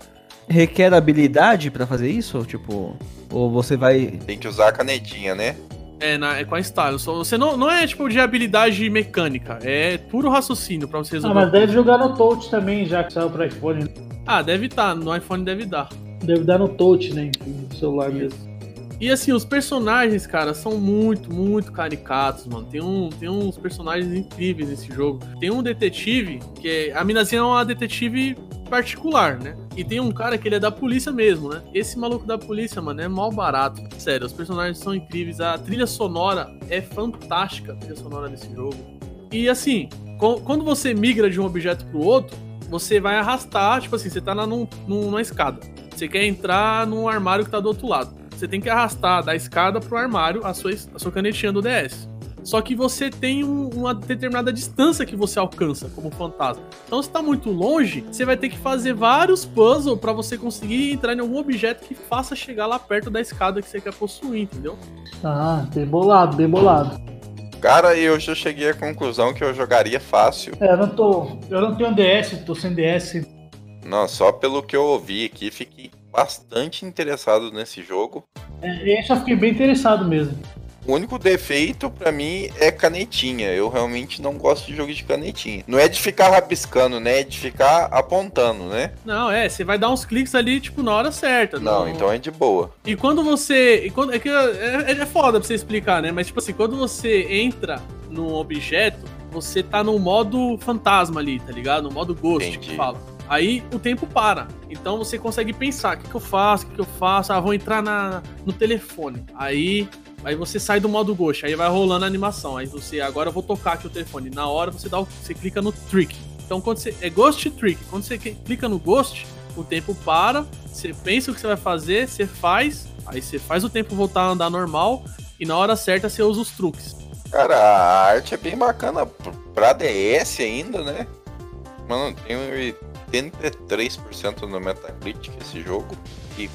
Speaker 2: Requer habilidade pra fazer isso? Tipo, ou você vai.
Speaker 4: Tem que usar a canetinha, né?
Speaker 1: É, na- é com a style. Só- Você não, não é tipo de habilidade mecânica, é puro raciocínio pra você
Speaker 3: Ah,
Speaker 1: resolver.
Speaker 3: mas deve jogar no touch também, já que saiu pro iPhone.
Speaker 1: Ah, deve estar, no iPhone deve dar.
Speaker 3: Deve dar no touch, né? Enfim, no celular mesmo.
Speaker 1: E assim, os personagens, cara, são muito, muito caricatos, mano. Tem, um, tem uns personagens incríveis nesse jogo. Tem um detetive, que é. A minazinha é uma detetive particular, né? E tem um cara que ele é da polícia mesmo, né? Esse maluco da polícia, mano, é mal barato. Sério, os personagens são incríveis. A trilha sonora é fantástica, a trilha sonora desse jogo. E assim, quando você migra de um objeto pro outro, você vai arrastar, tipo assim, você tá num, num- numa escada. Você quer entrar num armário que tá do outro lado. Você tem que arrastar da escada pro armário a sua, a sua canetinha do DS. Só que você tem um- uma determinada distância que você alcança como fantasma. Então, se tá muito longe, você vai ter que fazer vários puzzles pra você conseguir entrar em algum objeto que faça chegar lá perto da escada que você quer possuir, entendeu?
Speaker 3: Ah, bem bolado, bem bolado.
Speaker 4: Cara, eu já cheguei à conclusão que eu jogaria fácil.
Speaker 3: É, eu não tô. Eu não tenho DS, tô sem DS.
Speaker 4: Não, só pelo que eu ouvi aqui, fiquei bastante interessado nesse jogo.
Speaker 3: É, esse eu fiquei bem interessado mesmo.
Speaker 4: O único defeito pra mim é canetinha. Eu realmente não gosto de jogo de canetinha. Não é de ficar rabiscando, né? É de ficar apontando, né?
Speaker 1: Não, é, você vai dar uns cliques ali, tipo, na hora certa.
Speaker 4: Não, então é de boa.
Speaker 1: E quando você. e quando- é que é, é foda pra você explicar, né? Mas, tipo assim, quando você entra num objeto, você tá no modo fantasma ali, tá ligado? No modo ghost que
Speaker 4: Entendi.
Speaker 1: fala. Aí o tempo para. Então você consegue pensar: o que, que eu faço? O que, que eu faço? Ah, vou entrar na, no telefone. Aí. Aí você sai do modo ghost, aí vai rolando a animação. Aí você, agora eu vou tocar aqui o telefone. Na hora você dá o, você clica no trick. Então quando você é ghost trick, quando você clica no ghost, o tempo para, você pensa o que você vai fazer, você faz, aí você faz o tempo voltar a andar normal e na hora certa você usa os truques.
Speaker 4: Cara, a arte é bem bacana pra DS ainda, né? Mano, tem um 83% no Metacritic esse jogo e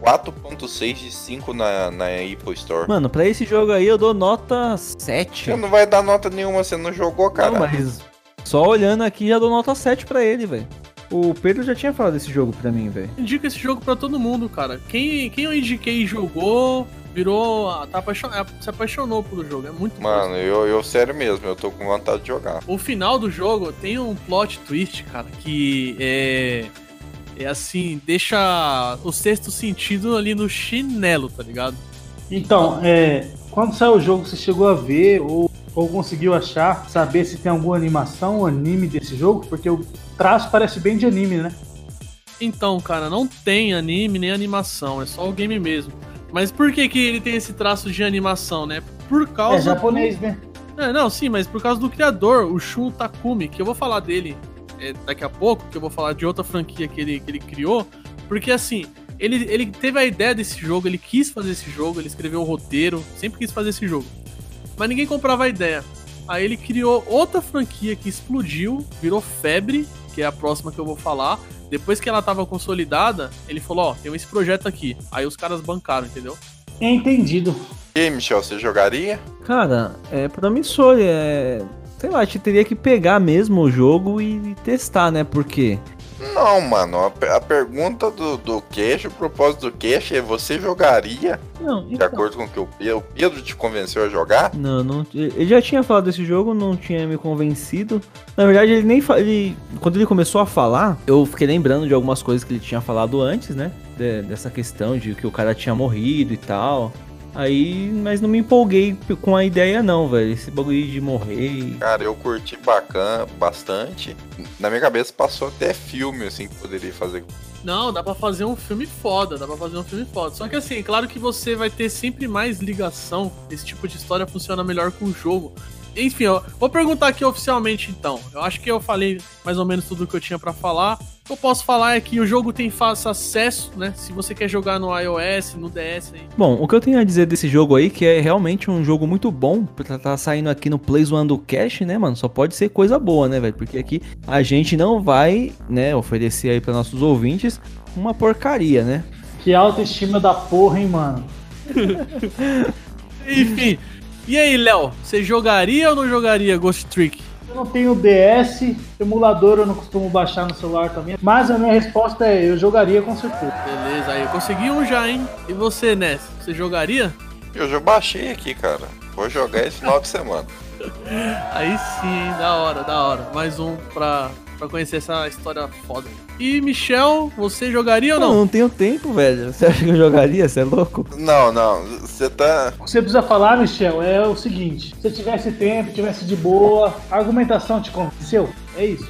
Speaker 4: 4.6 de 5 na, na Apple Store.
Speaker 2: Mano, pra esse jogo aí eu dou nota 7.
Speaker 4: Você não vai dar nota nenhuma, você não jogou, cara.
Speaker 2: Não, mas só olhando aqui já dou nota 7 pra ele, velho. O Pedro já tinha falado desse jogo pra mim, velho.
Speaker 1: Indico esse jogo pra todo mundo, cara. Quem, quem eu indiquei e jogou, virou. Tá apaixon... se apaixonou pelo jogo. É muito bom.
Speaker 4: Mano, eu, eu sério mesmo, eu tô com vontade de jogar.
Speaker 1: O final do jogo tem um plot twist, cara, que é. É assim, deixa o sexto sentido ali no chinelo, tá ligado?
Speaker 3: Então, é, quando saiu o jogo, você chegou a ver ou, ou conseguiu achar, saber se tem alguma animação, anime desse jogo? Porque o traço parece bem de anime, né?
Speaker 1: Então, cara, não tem anime nem animação, é só o game mesmo. Mas por que, que ele tem esse traço de animação, né? Por causa.
Speaker 3: É japonês, né?
Speaker 1: do... é, não, sim, mas por causa do criador, o Shun Takumi, que eu vou falar dele é, daqui a pouco, que eu vou falar de outra franquia que ele, que ele criou. Porque assim, ele, ele teve a ideia desse jogo, ele quis fazer esse jogo, ele escreveu o roteiro, sempre quis fazer esse jogo. Mas ninguém comprava a ideia. Aí ele criou outra franquia que explodiu, virou febre, que é a próxima que eu vou falar. Depois que ela tava consolidada, ele falou: Ó, tem esse projeto aqui. Aí os caras bancaram, entendeu?
Speaker 3: Entendido.
Speaker 4: E aí, Michel, você jogaria?
Speaker 2: Cara, é promissor, é. Sei lá, a gente teria que pegar mesmo o jogo e testar, né? Porque.
Speaker 4: Não, mano. A, a pergunta do, do Cash, o propósito do Cash é você jogaria,
Speaker 2: Não,
Speaker 4: de
Speaker 2: então.
Speaker 4: acordo com o que o Pedro, o Pedro te convenceu a jogar?
Speaker 2: Não, não. Ele já tinha falado desse jogo, não tinha me convencido. Na verdade, ele nem. Ele, quando ele começou a falar, eu fiquei lembrando de algumas coisas que ele tinha falado antes, né? De- dessa questão de que o cara tinha morrido e tal. Aí, mas não me empolguei com a ideia, não, velho. Esse bagulho de morrer.
Speaker 4: Cara, eu curti bacana, bastante. Na minha cabeça passou até filme, assim, que poderia fazer.
Speaker 1: Não, dá pra fazer um filme foda, dá pra fazer um filme foda. Só que assim, claro que você vai ter sempre mais ligação. Esse tipo de história funciona melhor com o jogo. Enfim, eu vou perguntar aqui oficialmente então. Eu acho que eu falei mais ou menos tudo que eu tinha pra falar. O que eu posso falar é que o jogo tem fácil acesso, né? Se você quer jogar no iOS, no DS aí.
Speaker 2: Bom, o que eu tenho a dizer desse jogo aí, que é realmente um jogo muito bom, pra tá saindo aqui no Plays One do Cash, né, mano? Só pode ser coisa boa, né, velho? Porque aqui a gente não vai, né, oferecer aí pra nossos ouvintes uma porcaria, né?
Speaker 3: Que autoestima da porra, hein, mano?
Speaker 1: Enfim. E aí, Léo, você jogaria ou não jogaria Ghost Trick?
Speaker 3: Eu não tenho DS, emulador eu não costumo baixar no celular também. Mas a minha resposta é: eu jogaria com certeza.
Speaker 1: Beleza, aí eu consegui um já, hein? E você, Ness, você jogaria?
Speaker 4: Eu já baixei aqui, cara. Vou jogar esse final de semana.
Speaker 1: Aí sim, hein? da hora, da hora. Mais um pra, pra conhecer essa história foda. E Michel, você jogaria ou
Speaker 2: Não,
Speaker 1: não?
Speaker 2: não tenho tempo, velho. Você acha que eu jogaria? Você é louco?
Speaker 4: Não, não, você tá.
Speaker 3: O que você precisa falar, Michel, é o seguinte: se tivesse tempo, tivesse de boa, a argumentação te convenceu? É isso.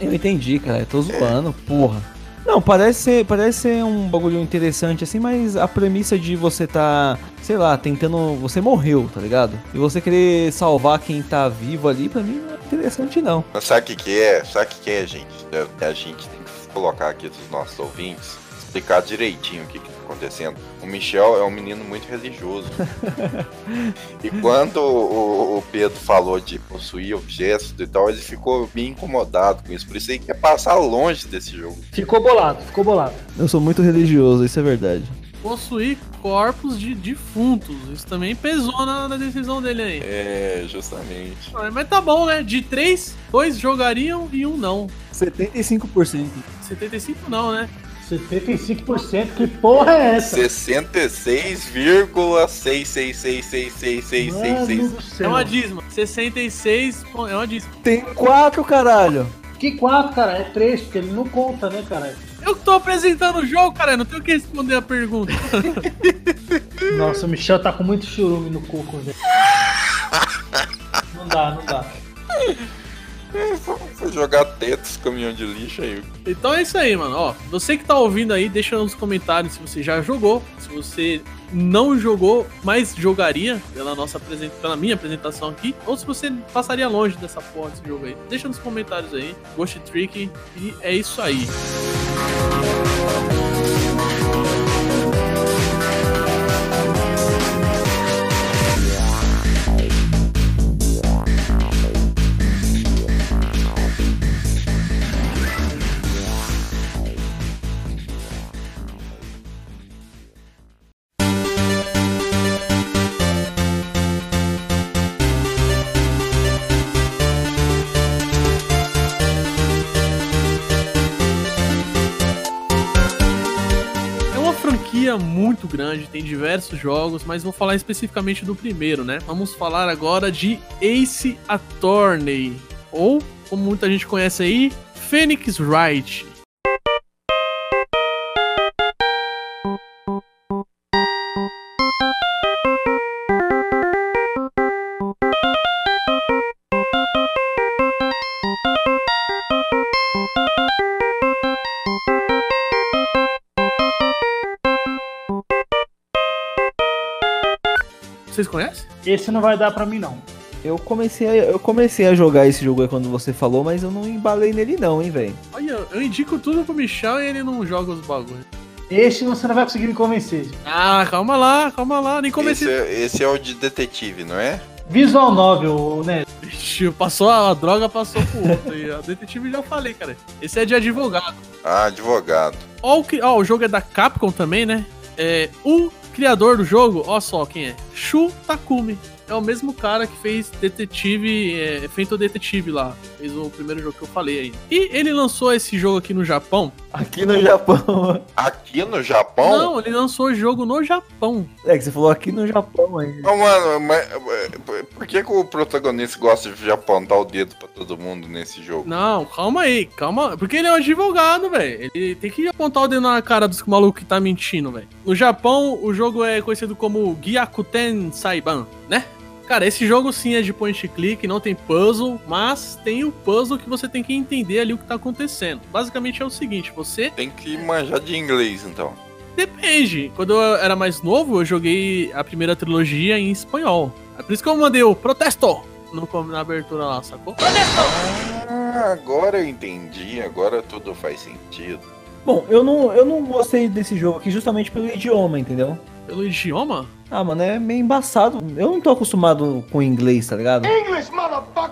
Speaker 2: Eu entendi, cara. Eu tô zoando, porra. Não, parece ser, parece ser um bagulho interessante assim, mas a premissa de você tá, sei lá, tentando. Você morreu, tá ligado? E você querer salvar quem tá vivo ali, pra mim não é interessante, não.
Speaker 4: Mas sabe o que, que é? Sabe o que, que é, gente? É, A gente tem que colocar aqui dos nossos ouvintes, explicar direitinho o que, que tá acontecendo. O Michel é um menino muito religioso. e quando o, o Pedro falou de possuir objetos e tal, ele ficou bem incomodado com isso. Por isso ele quer passar longe desse jogo.
Speaker 3: Ficou bolado, ficou bolado.
Speaker 2: Eu sou muito religioso, isso é verdade.
Speaker 1: Possuir corpos de defuntos. Isso também pesou na, na decisão dele aí.
Speaker 4: É, justamente.
Speaker 1: Ah, Mas tá bom, né? De três, dois jogariam e um não.
Speaker 2: 75%.
Speaker 1: 75 não, né?
Speaker 3: 75%, que porra é essa?
Speaker 4: 66,666666666.
Speaker 3: Mano do
Speaker 1: É
Speaker 3: céu.
Speaker 1: uma dízima. 66, pô, é uma dízima.
Speaker 2: Tem quatro, caralho.
Speaker 3: Que 4, cara? É 3, porque ele não conta, né, cara?
Speaker 1: Eu tô apresentando o jogo, cara. Não tenho que responder a pergunta.
Speaker 3: Nossa, o Michel tá com muito churume no coco, velho. Não dá, não dá.
Speaker 4: Foi jogar tetos, caminhão de lixo aí.
Speaker 1: Então é isso aí, mano. Ó, você que tá ouvindo aí, deixa nos comentários se você já jogou, se você não jogou, mas jogaria pela nossa pela minha apresentação aqui, ou se você passaria longe dessa porra desse jogo aí. Deixa nos comentários aí, Ghost Trick, e é isso aí. É franquia muito grande, tem diversos jogos, mas vou falar especificamente do primeiro, né? Vamos falar agora de Ace Attorney, ou como muita gente conhece aí, Phoenix Wright.
Speaker 3: Esse não vai dar pra mim, não.
Speaker 2: Eu comecei, a, eu comecei a jogar esse jogo aí quando você falou, mas eu não embalei nele não, hein, velho.
Speaker 1: Olha, eu indico tudo pro Michel e ele não joga os bagulhos.
Speaker 3: Esse você não vai conseguir me convencer.
Speaker 1: Ah, calma lá, calma lá, nem
Speaker 4: Esse
Speaker 1: comecei.
Speaker 4: é, esse é o de detetive, não é?
Speaker 3: Visual novel, né?
Speaker 1: Ixi, passou a, a droga, passou pro outro. aí. A detetive já falei, cara. Esse é de advogado.
Speaker 4: Ah, advogado.
Speaker 1: Ó, o, cri- ó, o jogo é da Capcom também, né? É, o criador do jogo, ó só quem é. Shu Takumi. É o mesmo cara que fez Detetive, é, Feito Detetive lá. Fez o primeiro jogo que eu falei aí. E ele lançou esse jogo aqui no Japão.
Speaker 2: Aqui no Japão.
Speaker 4: Aqui no Japão?
Speaker 1: Não, ele lançou o jogo no Japão.
Speaker 2: É que você falou aqui no Japão aí.
Speaker 4: Ô, mano, mas, eh, por que, que o protagonista gosta de apontar o dedo pra todo mundo nesse jogo?
Speaker 1: Não, calma aí, calma. Porque ele é um advogado, velho. Ele tem que apontar o dedo na cara dos malucos que tá mentindo, velho. No Japão, o jogo é conhecido como Gyakuten Saiban, né? Cara, esse jogo sim é de point and click, não tem puzzle, mas tem o puzzle que você tem que entender ali o que tá acontecendo. Basicamente é o seguinte, você
Speaker 4: Tem que manjar de inglês, então.
Speaker 1: Depende. Quando eu era mais novo, eu joguei a primeira trilogia em espanhol. É por isso que eu mandei o protesto no, na abertura lá, sacou?
Speaker 4: Ah, agora eu entendi, agora tudo faz sentido.
Speaker 2: Bom, eu não, eu não gostei desse jogo aqui justamente pelo idioma, entendeu?
Speaker 1: Pelo idioma?
Speaker 2: Ah, mano, é meio embaçado. Eu não tô acostumado com inglês, tá ligado?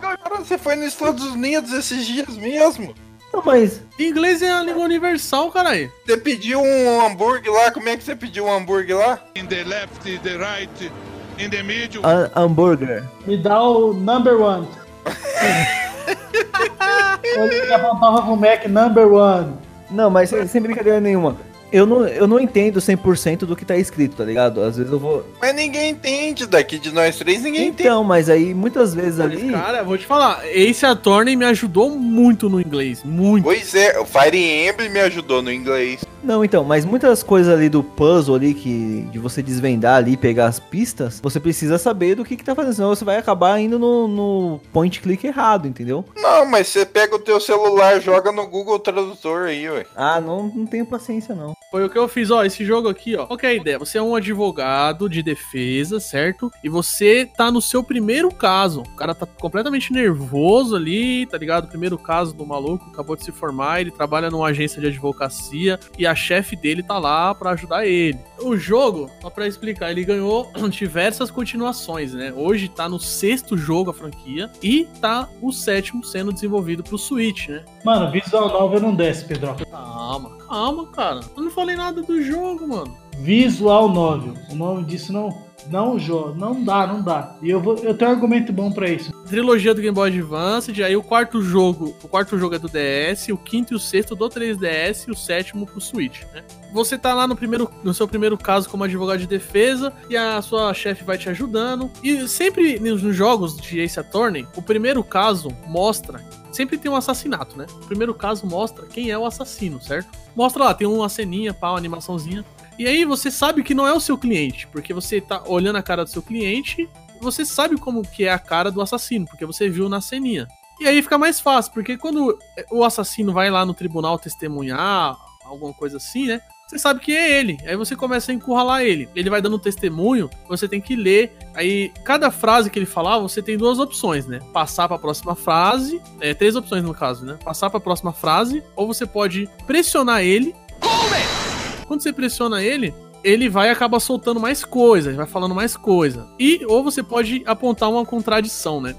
Speaker 4: Cara, você foi nos Estados Unidos esses dias mesmo?
Speaker 2: Não, mas.
Speaker 1: Inglês é a língua universal, caralho.
Speaker 4: Você pediu um hambúrguer lá? Como é que você pediu um hambúrguer lá?
Speaker 5: In the left, the right, in the middle.
Speaker 2: a- hambúrguer.
Speaker 3: Me dá o number one. Ele apontava pro Mac number one.
Speaker 2: Não, mas sem brincadeira nenhuma. Eu não, eu não entendo 100% do que tá escrito, tá ligado? Às vezes eu vou.
Speaker 4: Mas ninguém entende daqui de nós três, ninguém entende.
Speaker 2: Então, mas aí muitas vezes ali.
Speaker 1: Cara, vou te falar, Ace Attorney me ajudou muito no inglês. Muito.
Speaker 4: Pois é, o Fire Emblem me ajudou no inglês.
Speaker 2: Não, então, mas muitas coisas ali do puzzle ali, que de você desvendar ali, pegar as pistas, você precisa saber do que que tá fazendo, senão você vai acabar indo no, no point click errado, entendeu?
Speaker 4: Não, mas você pega o teu celular, joga no Google Tradutor aí, ué.
Speaker 2: Ah, não, não tenho paciência não.
Speaker 1: Foi o que eu fiz, ó, esse jogo aqui, ó. Qual que é a ideia? Você é um advogado de defesa, certo? E você tá no seu primeiro caso. O cara tá completamente nervoso ali, tá ligado? Primeiro caso do maluco, acabou de se formar, ele trabalha numa agência de advocacia e a chefe dele tá lá pra ajudar ele. O jogo, só pra explicar, ele ganhou diversas continuações, né? Hoje tá no sexto jogo a franquia e tá o sétimo sendo desenvolvido pro Switch, né?
Speaker 3: Mano, visual novel não desce, Pedro.
Speaker 1: Calma, calma, cara. Eu não falei nada do jogo, mano.
Speaker 3: Visual novel. O nome disso não. Não, Jô, não dá, não dá. E eu, vou, eu tenho um argumento bom pra isso.
Speaker 1: trilogia do Game Boy Advance, aí o quarto jogo, o quarto jogo é do DS, o quinto e o sexto do 3DS e o sétimo pro Switch, né? Você tá lá no primeiro, no seu primeiro caso como advogado de defesa e a sua chefe vai te ajudando. E sempre nos jogos de Ace Attorney, o primeiro caso mostra Sempre tem um assassinato, né? O primeiro caso mostra quem é o assassino, certo? Mostra lá, tem uma ceninha, pá, uma animaçãozinha. E aí você sabe que não é o seu cliente, porque você tá olhando a cara do seu cliente você sabe como que é a cara do assassino, porque você viu na ceninha. E aí fica mais fácil, porque quando o assassino vai lá no tribunal testemunhar, alguma coisa assim, né? Você sabe que é ele. Aí você começa a encurralar ele. Ele vai dando testemunho, você tem que ler. Aí, cada frase que ele falar, você tem duas opções, né? Passar para a próxima frase. É, três opções no caso, né? Passar para a próxima frase, ou você pode pressionar ele. Quando você pressiona ele, ele vai acabar soltando mais coisa, ele vai falando mais coisa. E ou você pode apontar uma contradição, né?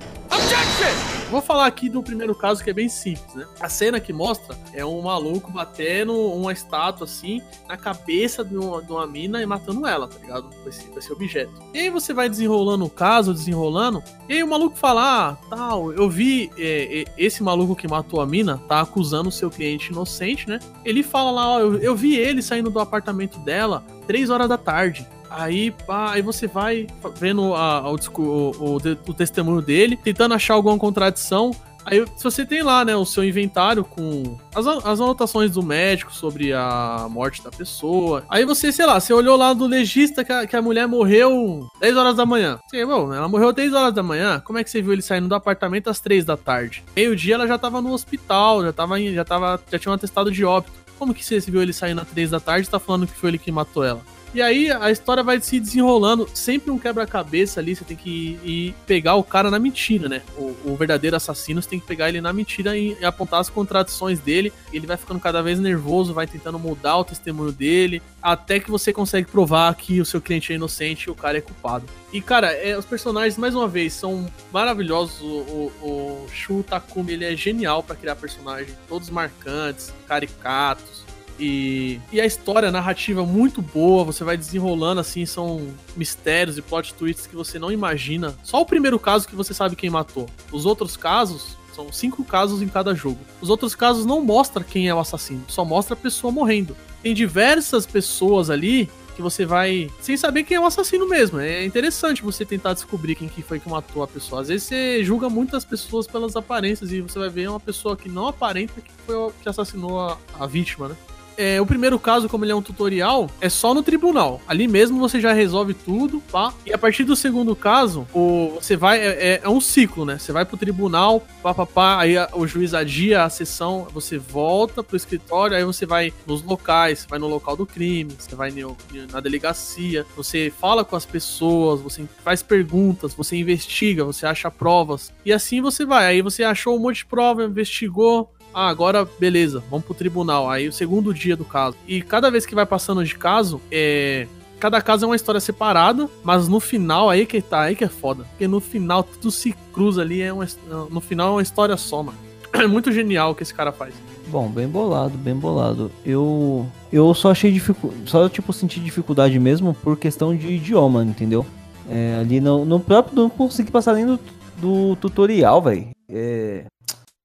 Speaker 1: Vou falar aqui do primeiro caso que é bem simples, né? A cena que mostra é um maluco batendo uma estátua assim na cabeça de uma, de uma mina e matando ela, tá ligado? Com esse, com esse objeto. E aí você vai desenrolando o caso, desenrolando, e aí o maluco fala: ah, tal, eu vi é, é, esse maluco que matou a mina, tá acusando o seu cliente inocente, né? Ele fala lá: ó, eu, eu vi ele saindo do apartamento dela três horas da tarde. Aí, aí você vai vendo a, a, o, o, o, o testemunho dele, tentando achar alguma contradição. Aí, se você tem lá, né, o seu inventário com as, as anotações do médico sobre a morte da pessoa. Aí você, sei lá, você olhou lá do legista que a, que a mulher morreu 10 horas da manhã. Você, bom, ela morreu 10 horas da manhã. Como é que você viu ele saindo do apartamento às 3 da tarde? Meio-dia ela já tava no hospital, já tava, já tava, já tinha um atestado de óbito. Como que você viu ele saindo às 3 da tarde e tá falando que foi ele que matou ela? E aí a história vai se desenrolando, sempre um quebra-cabeça ali, você tem que ir, ir pegar o cara na mentira, né? O, o verdadeiro assassino, você tem que pegar ele na mentira e, e apontar as contradições dele. Ele vai ficando cada vez nervoso, vai tentando mudar o testemunho dele, até que você consegue provar que o seu cliente é inocente e o cara é culpado. E, cara, é, os personagens, mais uma vez, são maravilhosos. O, o, o Shu Takumi, ele é genial pra criar personagens, todos marcantes, caricatos. E, e a história, a narrativa muito boa, você vai desenrolando assim, são mistérios e plot twists que você não imagina. Só o primeiro caso que você sabe quem matou. Os outros casos, são cinco casos em cada jogo. Os outros casos não mostram quem é o assassino, só mostra a pessoa morrendo. Tem diversas pessoas ali que você vai sem saber quem é o assassino mesmo. É interessante você tentar descobrir quem que foi que matou a pessoa. Às vezes você julga muitas pessoas pelas aparências e você vai ver uma pessoa que não aparenta que foi que assassinou a, a vítima, né? É, o primeiro caso, como ele é um tutorial, é só no tribunal. Ali mesmo você já resolve tudo, pá. E a partir do segundo caso, o, você vai. É, é- é um ciclo, né? Você vai pro tribunal, pá, pá, pá. Aí a- o juiz adia a sessão, você volta pro escritório, aí você vai nos locais, você vai no local do crime, você vai no- na delegacia, você fala com as pessoas, você faz perguntas, você investiga, você acha provas. E assim você vai. Aí você achou um monte de prova, investigou, ah, agora beleza, vamos pro tribunal. Aí o segundo dia do caso. E cada vez que vai passando de caso, é. Cada caso é uma história separada, mas no final aí que tá, aí que é foda. Porque no final tudo se cruza ali, é uma, no final é uma história só, mano. É muito genial o que esse cara faz.
Speaker 2: Bom, bem bolado, bem bolado. Eu eu só achei dificu... só tipo senti dificuldade mesmo por questão de idioma, entendeu? É, ali no, no próprio não consegui passar nem do, do tutorial, velho. É,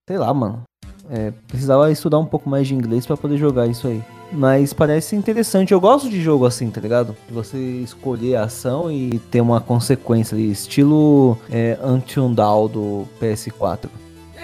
Speaker 2: sei lá, mano. É, precisava estudar um pouco mais de inglês pra poder jogar isso aí. Mas parece interessante. Eu gosto de jogo assim, tá ligado? Você escolher a ação e ter uma consequência ali, estilo é, Until Dawn do PS4.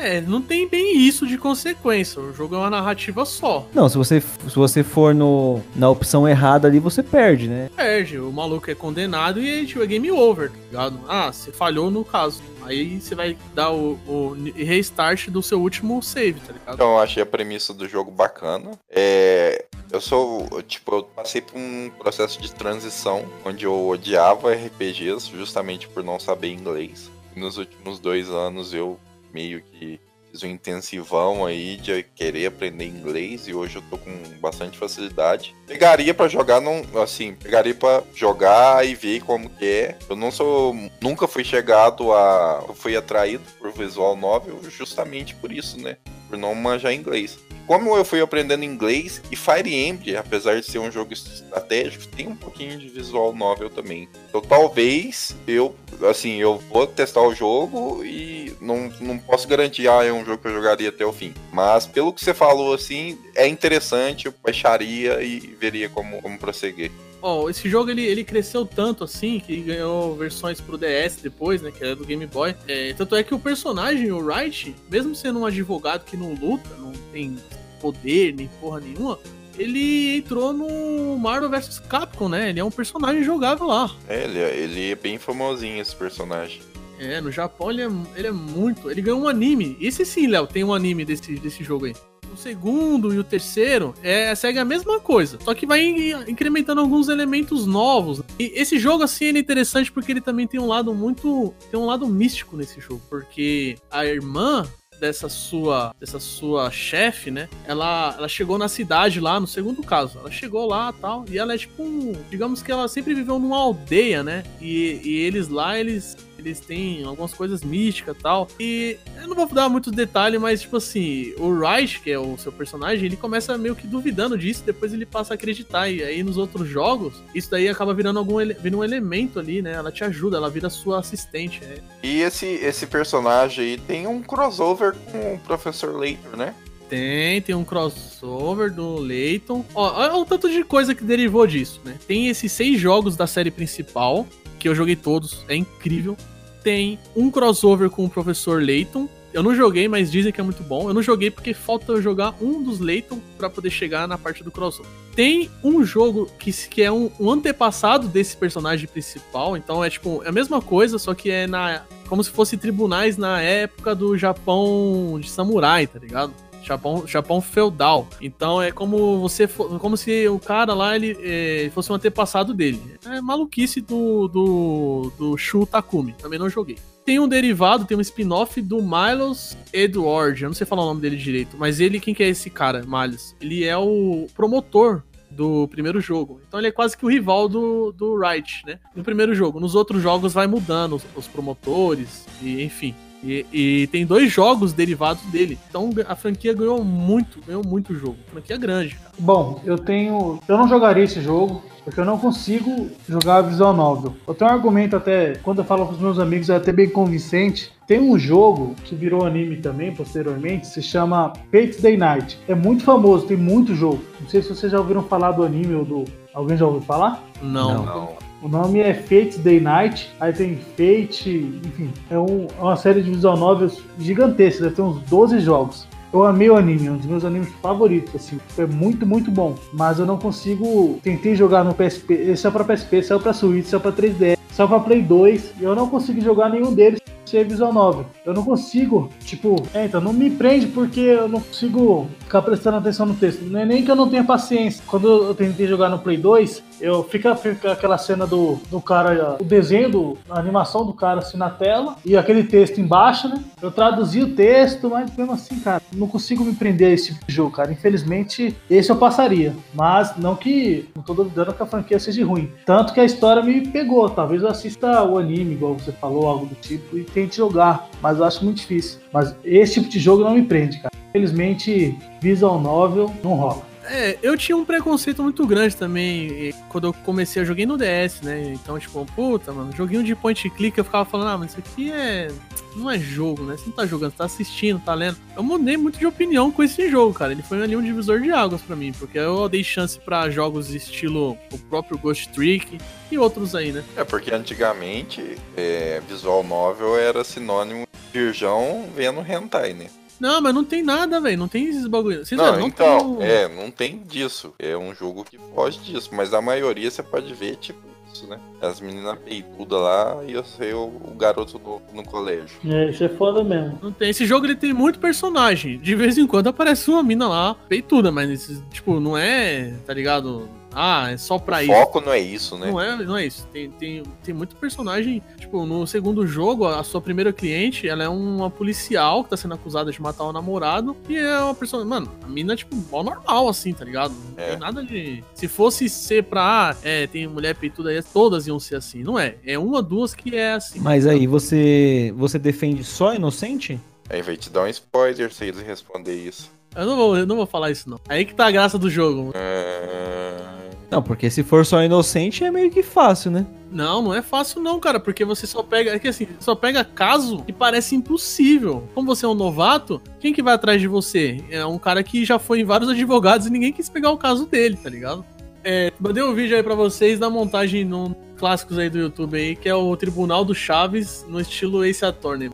Speaker 1: É, não tem bem isso de consequência. O jogo é uma narrativa só.
Speaker 2: Não, se você, se você for no, na opção errada ali, você perde, né?
Speaker 1: Perde, o maluco é condenado e aí, tipo, é game over, tá ligado? Ah, você falhou no caso. Aí você vai dar o, o restart do seu último save, tá ligado?
Speaker 4: Então eu achei a premissa do jogo bacana. É, eu sou, tipo, eu passei por um processo de transição onde eu odiava RPGs justamente por não saber inglês. E nos últimos dois anos eu meio que fiz um intensivão aí de querer aprender inglês e hoje eu tô com bastante facilidade. Pegaria pra jogar, não, assim, pegaria pra jogar e ver como que é. Eu não sou, nunca fui chegado a, fui atraído por visual novel justamente por isso, né? Por não manjar inglês. Como eu fui aprendendo inglês e Fire Emblem, apesar de ser um jogo estratégico, tem um pouquinho de visual novel também. Então talvez eu, assim, eu vou testar o jogo e não, não posso garantir, ah, é um jogo que eu jogaria até o fim. Mas pelo que você falou, assim, é interessante, eu baixaria e veria como, como prosseguir.
Speaker 1: Ó, esse jogo ele, ele cresceu tanto assim que ganhou versões pro DS depois, né? Que era do Game Boy. É, tanto é que o personagem, o Wright, mesmo sendo um advogado que não luta, não tem poder nem porra nenhuma, ele entrou no Marvel vs Capcom, né? Ele é um personagem jogável lá.
Speaker 4: É, ele, é- ele é bem famosinho, esse personagem.
Speaker 1: É, no Japão ele é, ele é muito. Ele ganhou um anime. Esse sim, Léo, tem um anime desse, desse jogo aí. O segundo e o terceiro é, segue a mesma coisa, só que vai in- incrementando alguns elementos novos. E esse jogo, assim, ele é interessante porque ele também tem um lado muito. Tem um lado místico nesse jogo. Porque a irmã dessa sua dessa sua chefe, né? Ela, ela chegou na cidade lá, no segundo caso. Ela chegou lá tal. E ela é tipo um. Digamos que ela sempre viveu numa aldeia, né? E, e eles lá, eles. Eles têm algumas coisas místicas e tal. E eu não vou dar muitos detalhes, mas, tipo assim, o Wright, que é o seu personagem, ele começa meio que duvidando disso, depois ele passa a acreditar. E aí nos outros jogos, isso daí acaba virando algum virando um elemento ali, né? Ela te ajuda, ela vira sua assistente. É,
Speaker 4: E esse, esse personagem aí tem um crossover com o Professor Layton, né?
Speaker 1: Tem, tem um crossover do Layton. Ó, olha o tanto de coisa que derivou disso, né? Tem esses seis jogos da série principal, que eu joguei todos, é incrível. Tem um crossover com o professor Layton. Eu não joguei, mas dizem que é muito bom. Eu não joguei porque falta eu jogar um dos Layton pra poder chegar na parte do crossover. Tem um jogo que, que é um, um antepassado desse personagem principal, então é tipo é a mesma coisa, só que é na como se fosse tribunais na época do Japão de samurai, tá ligado? Japão, Japão feudal. Então é como você como se o cara lá ele eh, fosse um antepassado dele. É maluquice do do, do Shu Takumi. Também não joguei. Tem um derivado, tem um spin-off do Milos Edward. Eu não sei falar o nome dele direito, mas ele, quem que é esse cara, Miles? Ele é o promotor do primeiro jogo. Então ele é quase que o rival do, do Wright, né? No primeiro jogo. Nos outros jogos vai mudando os, os promotores, e enfim. E, e tem dois jogos derivados dele. Então a franquia ganhou muito, ganhou muito jogo. Franquia grande, cara.
Speaker 3: Bom, eu tenho. Eu não jogaria esse jogo, porque eu não consigo jogar visual novel. Eu tenho um argumento até, quando eu falo com os meus amigos, é até bem convincente. Tem um jogo que virou anime também, posteriormente, se chama Fate's Day Night. É muito famoso, tem muito jogo. Não sei se vocês já ouviram falar do anime ou do. Alguém já ouviu falar?
Speaker 1: Não.
Speaker 4: Não.
Speaker 3: O nome é Fate's Day Night, aí tem Fate, enfim, é, um- é uma série de visual novels gigantesca, deve ter uns 12 jogos. Eu amei o anime, é um dos meus animes favoritos, assim, é muito, muito bom. Mas eu não consigo, tentei jogar no PSP, esse é pra PSP, saiu pra Switch, saiu pra 3DS, saiu pra Play 2, e eu não consegui jogar nenhum deles ser visual novel. Eu não consigo, tipo, é, então não me prende porque eu não consigo ficar prestando atenção no texto. Não é nem que eu não tenha paciência. Quando eu tentei jogar no Play 2, eu fica, fica aquela cena do, do cara, o desenho, do, a animação do cara assim na tela e aquele texto embaixo, né? Eu traduzi o texto, mas mesmo assim, cara, não consigo me prender a esse tipo jogo, cara. Infelizmente, esse eu passaria. Mas não que. Não tô duvidando que a franquia seja ruim. Tanto que a história me pegou. Talvez eu assista o anime, igual você falou, algo do tipo, e jogar. Mas eu acho muito difícil. Mas esse tipo de jogo não me prende, cara. Infelizmente, visual novel não rola.
Speaker 1: É, eu tinha um preconceito muito grande também quando eu comecei, eu joguei no DS, né? Então, tipo, puta, mano, joguinho de point click, eu ficava falando, ah, mas isso aqui é. Não é jogo, né? Você não tá jogando, você tá assistindo, tá lendo. Eu mudei muito de opinião com esse jogo, cara. Ele foi ali um divisor de águas pra mim, porque eu dei chance pra jogos estilo o próprio Ghost Trick e outros aí, né?
Speaker 4: É porque antigamente é, visual novel era sinônimo de virgão vendo hentai, né?
Speaker 1: Não, mas não tem nada, velho. Não tem esses bagulho. Vocês
Speaker 4: Não,
Speaker 1: não,
Speaker 4: então,
Speaker 1: tem.
Speaker 4: é, não tem disso. É um jogo que foge disso, mas a maioria você pode ver, tipo, isso, né? As meninas peitudas lá e eu sei o, o garoto no, no colégio.
Speaker 3: É, isso é foda mesmo.
Speaker 1: Não tem. Esse jogo ele tem muito personagem. De vez em quando aparece uma mina lá, peituda, mas esse, tipo, não é, tá ligado? Ah, é só pra
Speaker 4: o
Speaker 1: isso.
Speaker 4: foco não é isso, né?
Speaker 1: Não é, não é isso. Tem, tem, tem muito personagem. Tipo, no segundo jogo, a sua primeira cliente, ela é uma policial que tá sendo acusada de matar o namorado. E é uma personagem. Mano, a mina é tipo mó normal, assim, tá ligado? Não
Speaker 4: É.
Speaker 1: tem nada de. Se fosse ser pra. Ah, é, tem mulher peituda aí, todas iam ser assim. Não é. É uma, duas que é assim.
Speaker 2: Mas aí, você você defende só inocente?
Speaker 4: Aí vai te dar um spoiler se eles responder isso.
Speaker 1: Eu não vou, eu não vou falar isso, não. Aí que tá a graça do jogo.
Speaker 4: Ah,
Speaker 2: Não, porque se for só inocente é meio que fácil, né?
Speaker 1: Não, não é fácil não, cara, porque você só pega, é que assim, só pega caso que parece impossível. Como você é um novato, quem que vai atrás de você? É um cara que já foi em vários advogados e ninguém quis pegar o caso dele, tá ligado? É, mandei um vídeo aí pra vocês da montagem no clássicos aí do YouTube aí, que é o Tribunal do Chaves no estilo Ace Attorney.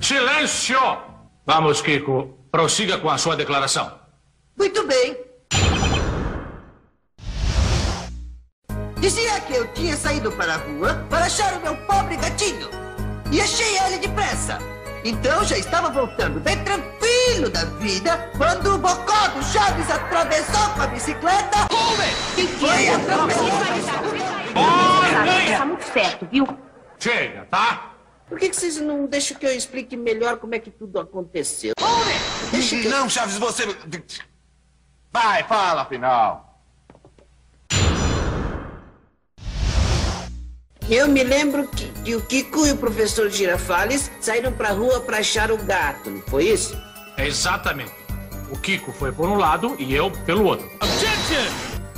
Speaker 8: Silêncio! Vamos, Kiko. Prossiga com a sua declaração.
Speaker 6: Muito bem. Dizia que eu tinha saído para a rua para achar o meu pobre gatinho. E achei ele depressa. Então já estava voltando bem tranquilo da vida quando o bocó do Chaves atravessou com a bicicleta. E foi atravessar.
Speaker 9: Tá muito certo, viu?
Speaker 8: Chega, tá?
Speaker 6: Por que, que vocês não deixam que eu explique melhor como é que tudo aconteceu? Deixa que eu...
Speaker 5: Não, Chaves, você. Vai, fala, afinal.
Speaker 6: Eu me lembro que, que o Kiko e o professor Girafales saíram pra rua pra achar o gato, não foi isso?
Speaker 8: Exatamente. O Kiko foi por um lado e eu pelo outro.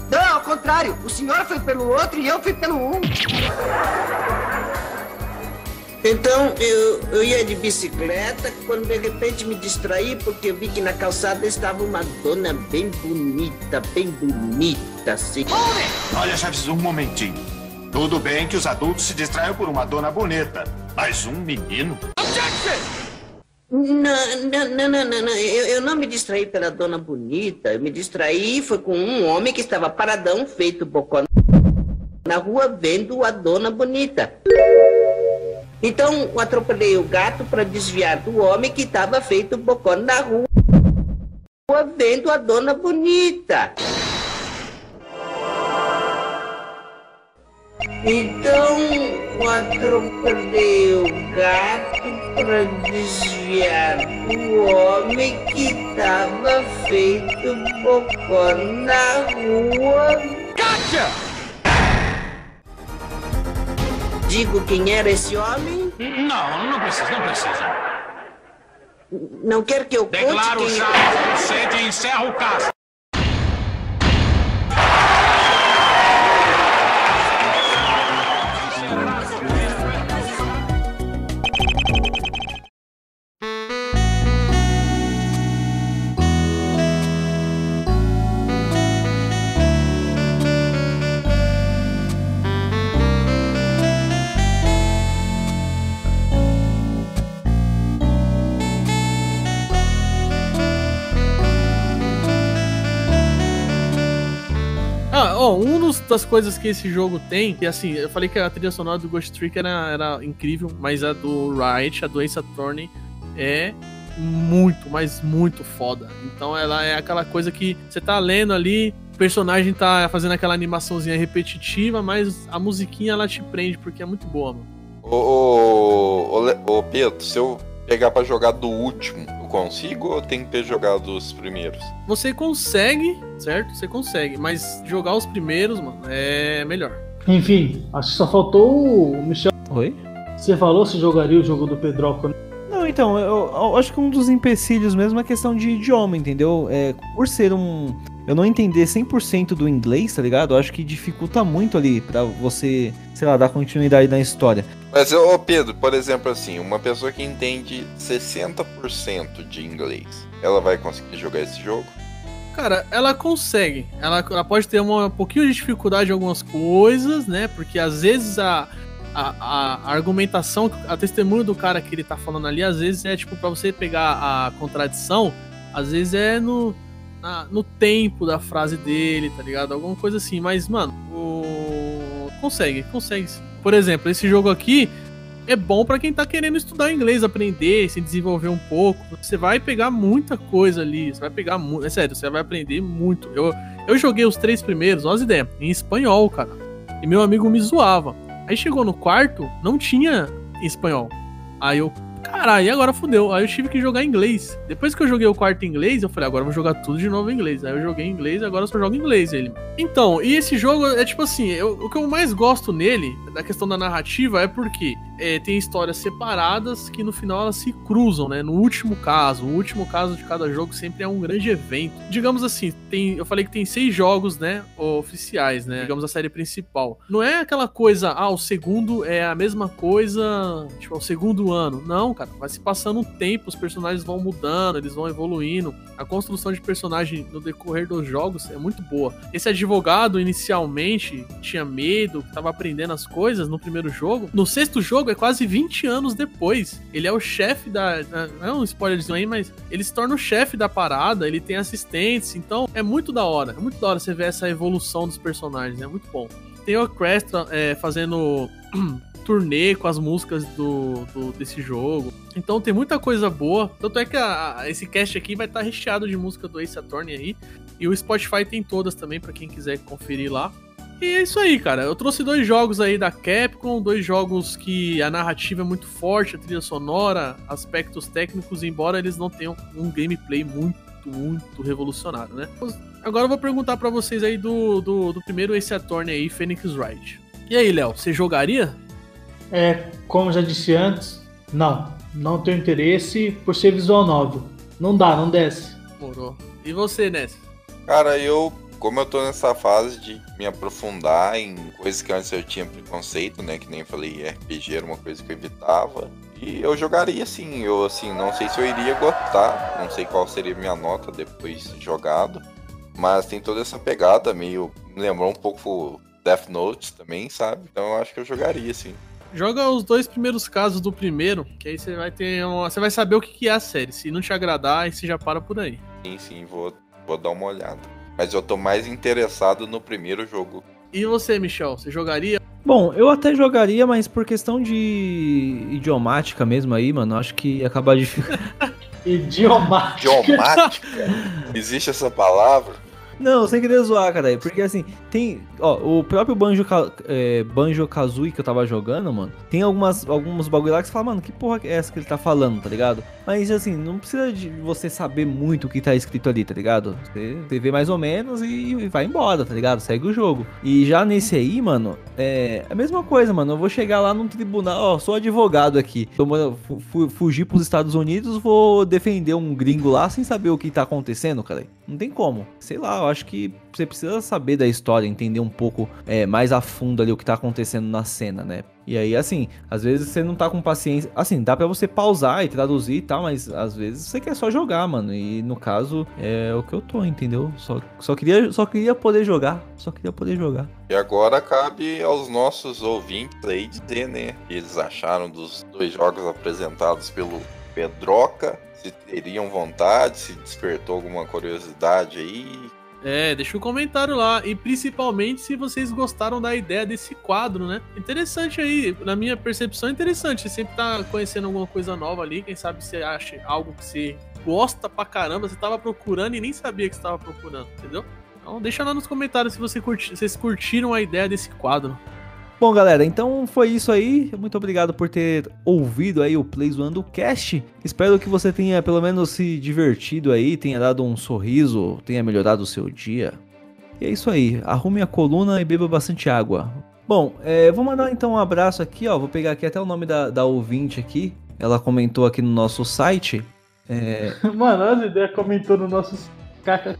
Speaker 6: Não, ao contrário. O senhor foi pelo outro e eu fui pelo um. Então, eu, eu ia de bicicleta quando de repente me distraí porque eu vi que na calçada estava uma dona bem bonita, bem bonita, assim.
Speaker 5: Olha, Chaves, um momentinho. Tudo bem que os adultos se distraiam por uma dona bonita, mas um menino?
Speaker 6: Não, não, não, não, não, não. Eu, eu não me distraí pela dona bonita. Eu me distraí foi com um homem que estava paradão, feito bocó na rua, vendo a dona bonita. Então atropelei o gato para desviar do homem que estava feito bocó na rua vendo a dona bonita. Então atropelei o gato para desviar do homem que estava feito bocó na rua. Gotcha! Digo quem era esse homem?
Speaker 8: Não, não precisa, não precisa.
Speaker 6: Não quer que eu conte
Speaker 8: Declaro
Speaker 6: quem
Speaker 8: já inocente e encerro o caso.
Speaker 1: Das coisas que esse jogo tem, que assim, eu falei que a trilha sonora do Ghost Trick era, era incrível, mas a do Riot, a do Ace Attorney, é muito, mas muito foda. Então ela é aquela coisa que você tá lendo ali, o personagem tá fazendo aquela animaçãozinha repetitiva, mas a musiquinha ela te prende porque é muito boa, mano.
Speaker 4: Ô, ô, ô, ô, Pedro, se eu pegar pra jogar do último, consigo ou tem que ter jogado os primeiros?
Speaker 1: Você consegue, certo? Você consegue, mas jogar os primeiros, mano, é melhor.
Speaker 3: Enfim, acho que só faltou o Michel.
Speaker 2: Oi?
Speaker 3: Você falou se jogaria o jogo do Pedroco, né?
Speaker 2: Não, então, eu, eu acho que um dos empecilhos mesmo é a questão de idioma, entendeu? É, por ser um. Eu não entender 100% do inglês, tá ligado? Eu acho que dificulta muito ali pra você, sei lá, dar continuidade na história.
Speaker 4: Mas, ô Pedro, por exemplo, assim, uma pessoa que entende 60% de inglês, ela vai conseguir jogar esse jogo?
Speaker 1: Cara, ela consegue. Ela, ela pode ter uma, um pouquinho de dificuldade em algumas coisas, né? Porque às vezes a, a, a argumentação, a testemunha do cara que ele tá falando ali, às vezes é tipo, pra você pegar a contradição, às vezes é no, na- no tempo da frase dele, tá ligado? Alguma coisa assim. Mas, mano, o... consegue, consegue sim. Por exemplo, esse jogo aqui é bom pra quem tá querendo estudar inglês, aprender, se desenvolver um pouco. Você vai pegar muita coisa ali, você vai pegar muito. É sério, você vai aprender muito. Eu, eu joguei os três primeiros, as ideias, em espanhol, cara. E meu amigo me zoava. Aí chegou no quarto, não tinha espanhol. Aí eu, caralho, e agora fudeu. Aí eu tive que jogar inglês. Depois que eu joguei o quarto em inglês, eu falei, agora eu vou jogar tudo de novo em inglês. Aí eu joguei em inglês agora eu só jogo em inglês ele. Então, e esse jogo é tipo assim, eu- o que eu mais gosto nele, da questão da narrativa, é porque é, tem histórias separadas que no final elas se cruzam, né? No último caso, o último caso de cada jogo sempre é um grande evento. Digamos assim, tem, eu falei que tem seis jogos, né? Oficiais, né? Digamos a série principal. Não é aquela coisa, ah, o segundo é a mesma coisa, tipo, é o segundo ano. Não, cara, vai se passando um tempo, os personagens vão mudando, eles vão evoluindo. A construção de personagem no decorrer dos jogos é muito boa. Esse advogado, inicialmente, tinha medo, tava aprendendo as coisas no primeiro jogo. No sexto jogo é quase 20 anos depois. Ele é o chefe da. Não é um spoilerzinho aí, mas ele se torna o chefe da parada, ele tem assistentes. Então é muito da hora. É muito da hora você ver essa evolução dos personagens. É muito bom. Tem o Cresta é, fazendo turnê com as músicas do, do- desse jogo. Então tem muita coisa boa. Tanto é que a- esse cast aqui vai estar recheado de música do Ace Attorney aí. E o Spotify tem todas também, pra quem quiser conferir lá. E é isso aí, cara. Eu trouxe dois jogos aí da Capcom, dois jogos que a narrativa é muito forte, a trilha sonora, aspectos técnicos, embora eles não tenham um gameplay muito, muito revolucionário, né? Agora eu vou perguntar pra vocês aí do, do, do primeiro Ace Attorney aí, Phoenix Wright. E aí, Léo, você jogaria?
Speaker 3: É, como já disse antes, não. Não tenho interesse por ser visual novel. Não dá, não desce.
Speaker 1: Morou. E você, Ness?
Speaker 4: Cara, eu, como eu tô nessa fase de me aprofundar em coisas que antes eu tinha preconceito, né? Que nem falei, RPG era uma coisa que eu evitava. E eu jogaria sim, eu assim, não sei se eu iria gostar, não sei qual seria a minha nota depois de jogado. Mas tem toda essa pegada meio. Me lembrou um pouco Death Note também, sabe? Então eu acho que eu jogaria sim.
Speaker 1: Joga os dois primeiros casos do primeiro, que aí você vai ter uma... Você vai saber o que é a série. Se não te agradar, aí você já para por aí.
Speaker 4: Sim, sim, vou, vou dar uma olhada. Mas eu tô mais interessado no primeiro jogo.
Speaker 1: E você, Michel, você jogaria?
Speaker 2: Bom, eu até jogaria, mas por questão de idiomática mesmo aí, mano, acho que ia acabar de ficar.
Speaker 3: Idiomática.
Speaker 4: Idiomática? Existe essa palavra?
Speaker 2: Não, sem querer zoar, cara. Porque assim, tem. Ó, o próprio Banjo, é, Banjo Kazooie que eu tava jogando, mano. Tem algumas, alguns bagulho lá que você fala, mano, que porra é essa que ele tá falando, tá ligado? Mas assim, não precisa de você saber muito o que tá escrito ali, tá ligado? Você, você vê mais ou menos e, e vai embora, tá ligado? Segue o jogo. E já nesse aí, mano, é a mesma coisa, mano. Eu vou chegar lá num tribunal, ó, sou advogado aqui. Tô, fu- fugir pros Estados Unidos, vou defender um gringo lá sem saber o que tá acontecendo, cara. Não tem como. Sei lá, eu acho que você precisa saber da história, entender um pouco é, mais a fundo ali o que tá acontecendo na cena, né? E aí, assim, às vezes você não tá com paciência. Assim, dá pra você pausar e traduzir e tal, mas às vezes você quer só jogar, mano. E no caso, é o que eu tô, entendeu? Só, só, queria, só queria poder jogar. Só queria poder jogar.
Speaker 4: E agora cabe aos nossos ouvintes aí dizer, né? eles acharam dos dois jogos apresentados pelo Pedroca. Se teriam vontade, se despertou alguma curiosidade aí.
Speaker 1: É, deixa um comentário lá. E principalmente se vocês gostaram da ideia desse quadro, né? Interessante aí. Na minha percepção, é interessante. Você sempre tá conhecendo alguma coisa nova ali. Quem sabe você acha algo que você gosta pra caramba. Você tava procurando e nem sabia que você tava procurando, entendeu? Então deixa lá nos comentários se você curti- vocês curtiram a ideia desse quadro.
Speaker 2: Bom, galera, então foi isso aí. Muito obrigado por ter ouvido aí o Play Zoando Cast. Espero que você tenha pelo menos se divertido aí, tenha dado um sorriso, tenha melhorado o seu dia. E é isso aí. Arrume a coluna e beba bastante água. Bom, é, vou mandar então um abraço aqui, ó. Vou pegar aqui até o nome da, da ouvinte aqui. Ela comentou aqui no nosso site. É,
Speaker 3: Mano, as ideias comentou no nosso. Caca.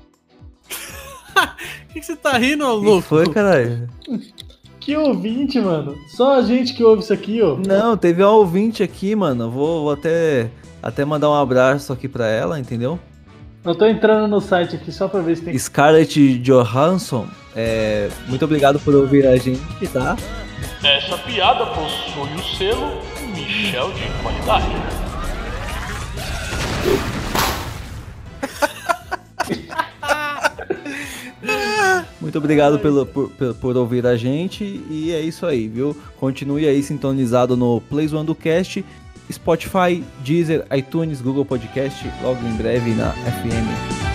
Speaker 1: O que, que você tá rindo, ô
Speaker 2: que
Speaker 1: louco?
Speaker 2: foi, caralho?
Speaker 3: Que ouvinte, mano. Só a gente que ouve isso aqui, ó.
Speaker 2: Não, teve uma ouvinte aqui, mano. Vou, vou até, até mandar um abraço aqui pra ela, entendeu?
Speaker 3: Eu tô entrando no site aqui só pra ver se tem.
Speaker 2: Scarlett Johansson, é, muito obrigado por ouvir a gente, tá?
Speaker 10: Essa piada possui o selo Michel de qualidade.
Speaker 2: Muito obrigado pelo, por, por, ouvir a gente e é isso aí, viu? Continue aí sintonizado no Plays One do Cast, Spotify, Deezer, iTunes, Google Podcast, logo em breve na FM.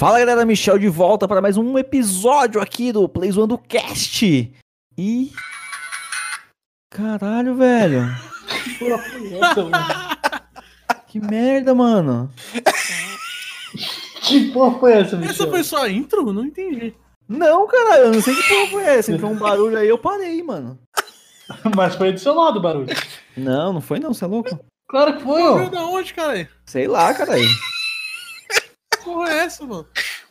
Speaker 2: Fala galera, Michel de volta para mais um episódio aqui do Play Zoando Cast. E. Caralho, velho.
Speaker 3: Porra, foi essa, mano?
Speaker 2: Que merda, mano.
Speaker 3: Que porra foi essa,
Speaker 1: Essa
Speaker 3: Michel?
Speaker 1: foi só a intro? Não entendi.
Speaker 2: Não, caralho, eu não sei que porra foi essa. Entrou um barulho aí, eu parei, mano.
Speaker 3: Mas foi do seu lado o barulho.
Speaker 2: Não, não foi não, você é louco?
Speaker 3: Claro que foi,
Speaker 1: Veio
Speaker 3: ó.
Speaker 1: da onde, cara?
Speaker 2: Sei lá, caralho.
Speaker 1: Porra é essa, mano?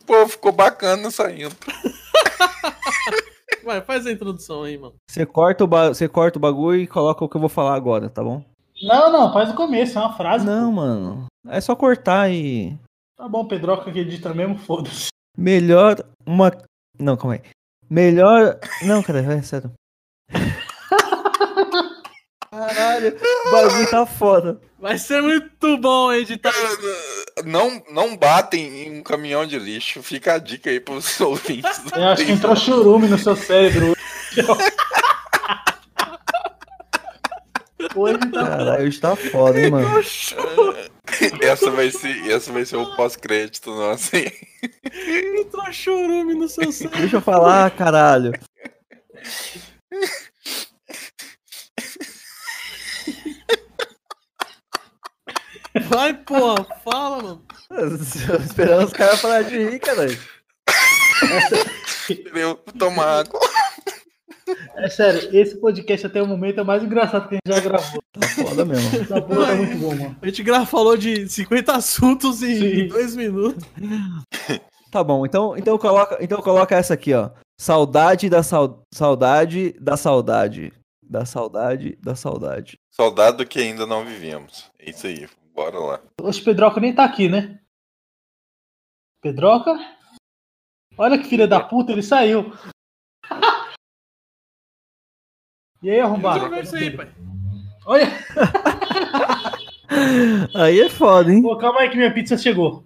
Speaker 4: Pô, ficou bacana essa intro.
Speaker 1: Vai, faz a introdução aí, mano.
Speaker 2: Você corta, o ba... você corta o bagulho e coloca o que eu vou falar agora, tá bom?
Speaker 3: Não, não, faz o começo, é uma frase.
Speaker 2: Não, mano. É só cortar e.
Speaker 3: Tá bom, Pedroca que edita mesmo, foda-se.
Speaker 2: Melhor uma. Não, calma aí. Melhor. Não, cara, é sério. Caralho, o bagulho tá foda.
Speaker 1: Vai ser muito bom editar.
Speaker 4: Não, não batem em um caminhão de lixo. Fica a dica aí pros ouvintes.
Speaker 3: Eu acho que entrou churume no seu cérebro. Hoje tá
Speaker 2: Caralho, hoje tá foda, hein, mano.
Speaker 4: Essa vai ser, essa vai ser o pós-crédito nosso. hein?
Speaker 1: Entrou churume no seu cérebro.
Speaker 2: Deixa eu falar, caralho.
Speaker 1: Vai, porra, fala, mano.
Speaker 2: Esperando os caras falar de rir, caralho.
Speaker 4: Eu tomar água.
Speaker 3: É sério, esse podcast até o momento é o mais engraçado que a gente já gravou.
Speaker 2: Tá foda mesmo.
Speaker 3: Essa porra tá muito bom, mano.
Speaker 1: A gente falou de 50 assuntos em
Speaker 3: Sim.
Speaker 1: dois minutos.
Speaker 2: Tá bom, então, então, coloca, então coloca essa aqui, ó. Saudade da sau- saudade da saudade. Da saudade da saudade.
Speaker 4: Saudade do que ainda não vivemos. É isso aí. Bora lá.
Speaker 3: Hoje Pedroca nem tá aqui, né? Pedroca? Olha que filha da puta, ele saiu. E aí, arrombado?
Speaker 1: Aí, pai.
Speaker 3: Olha,
Speaker 2: Aí é foda, hein?
Speaker 3: Pô, calma aí que minha pizza chegou.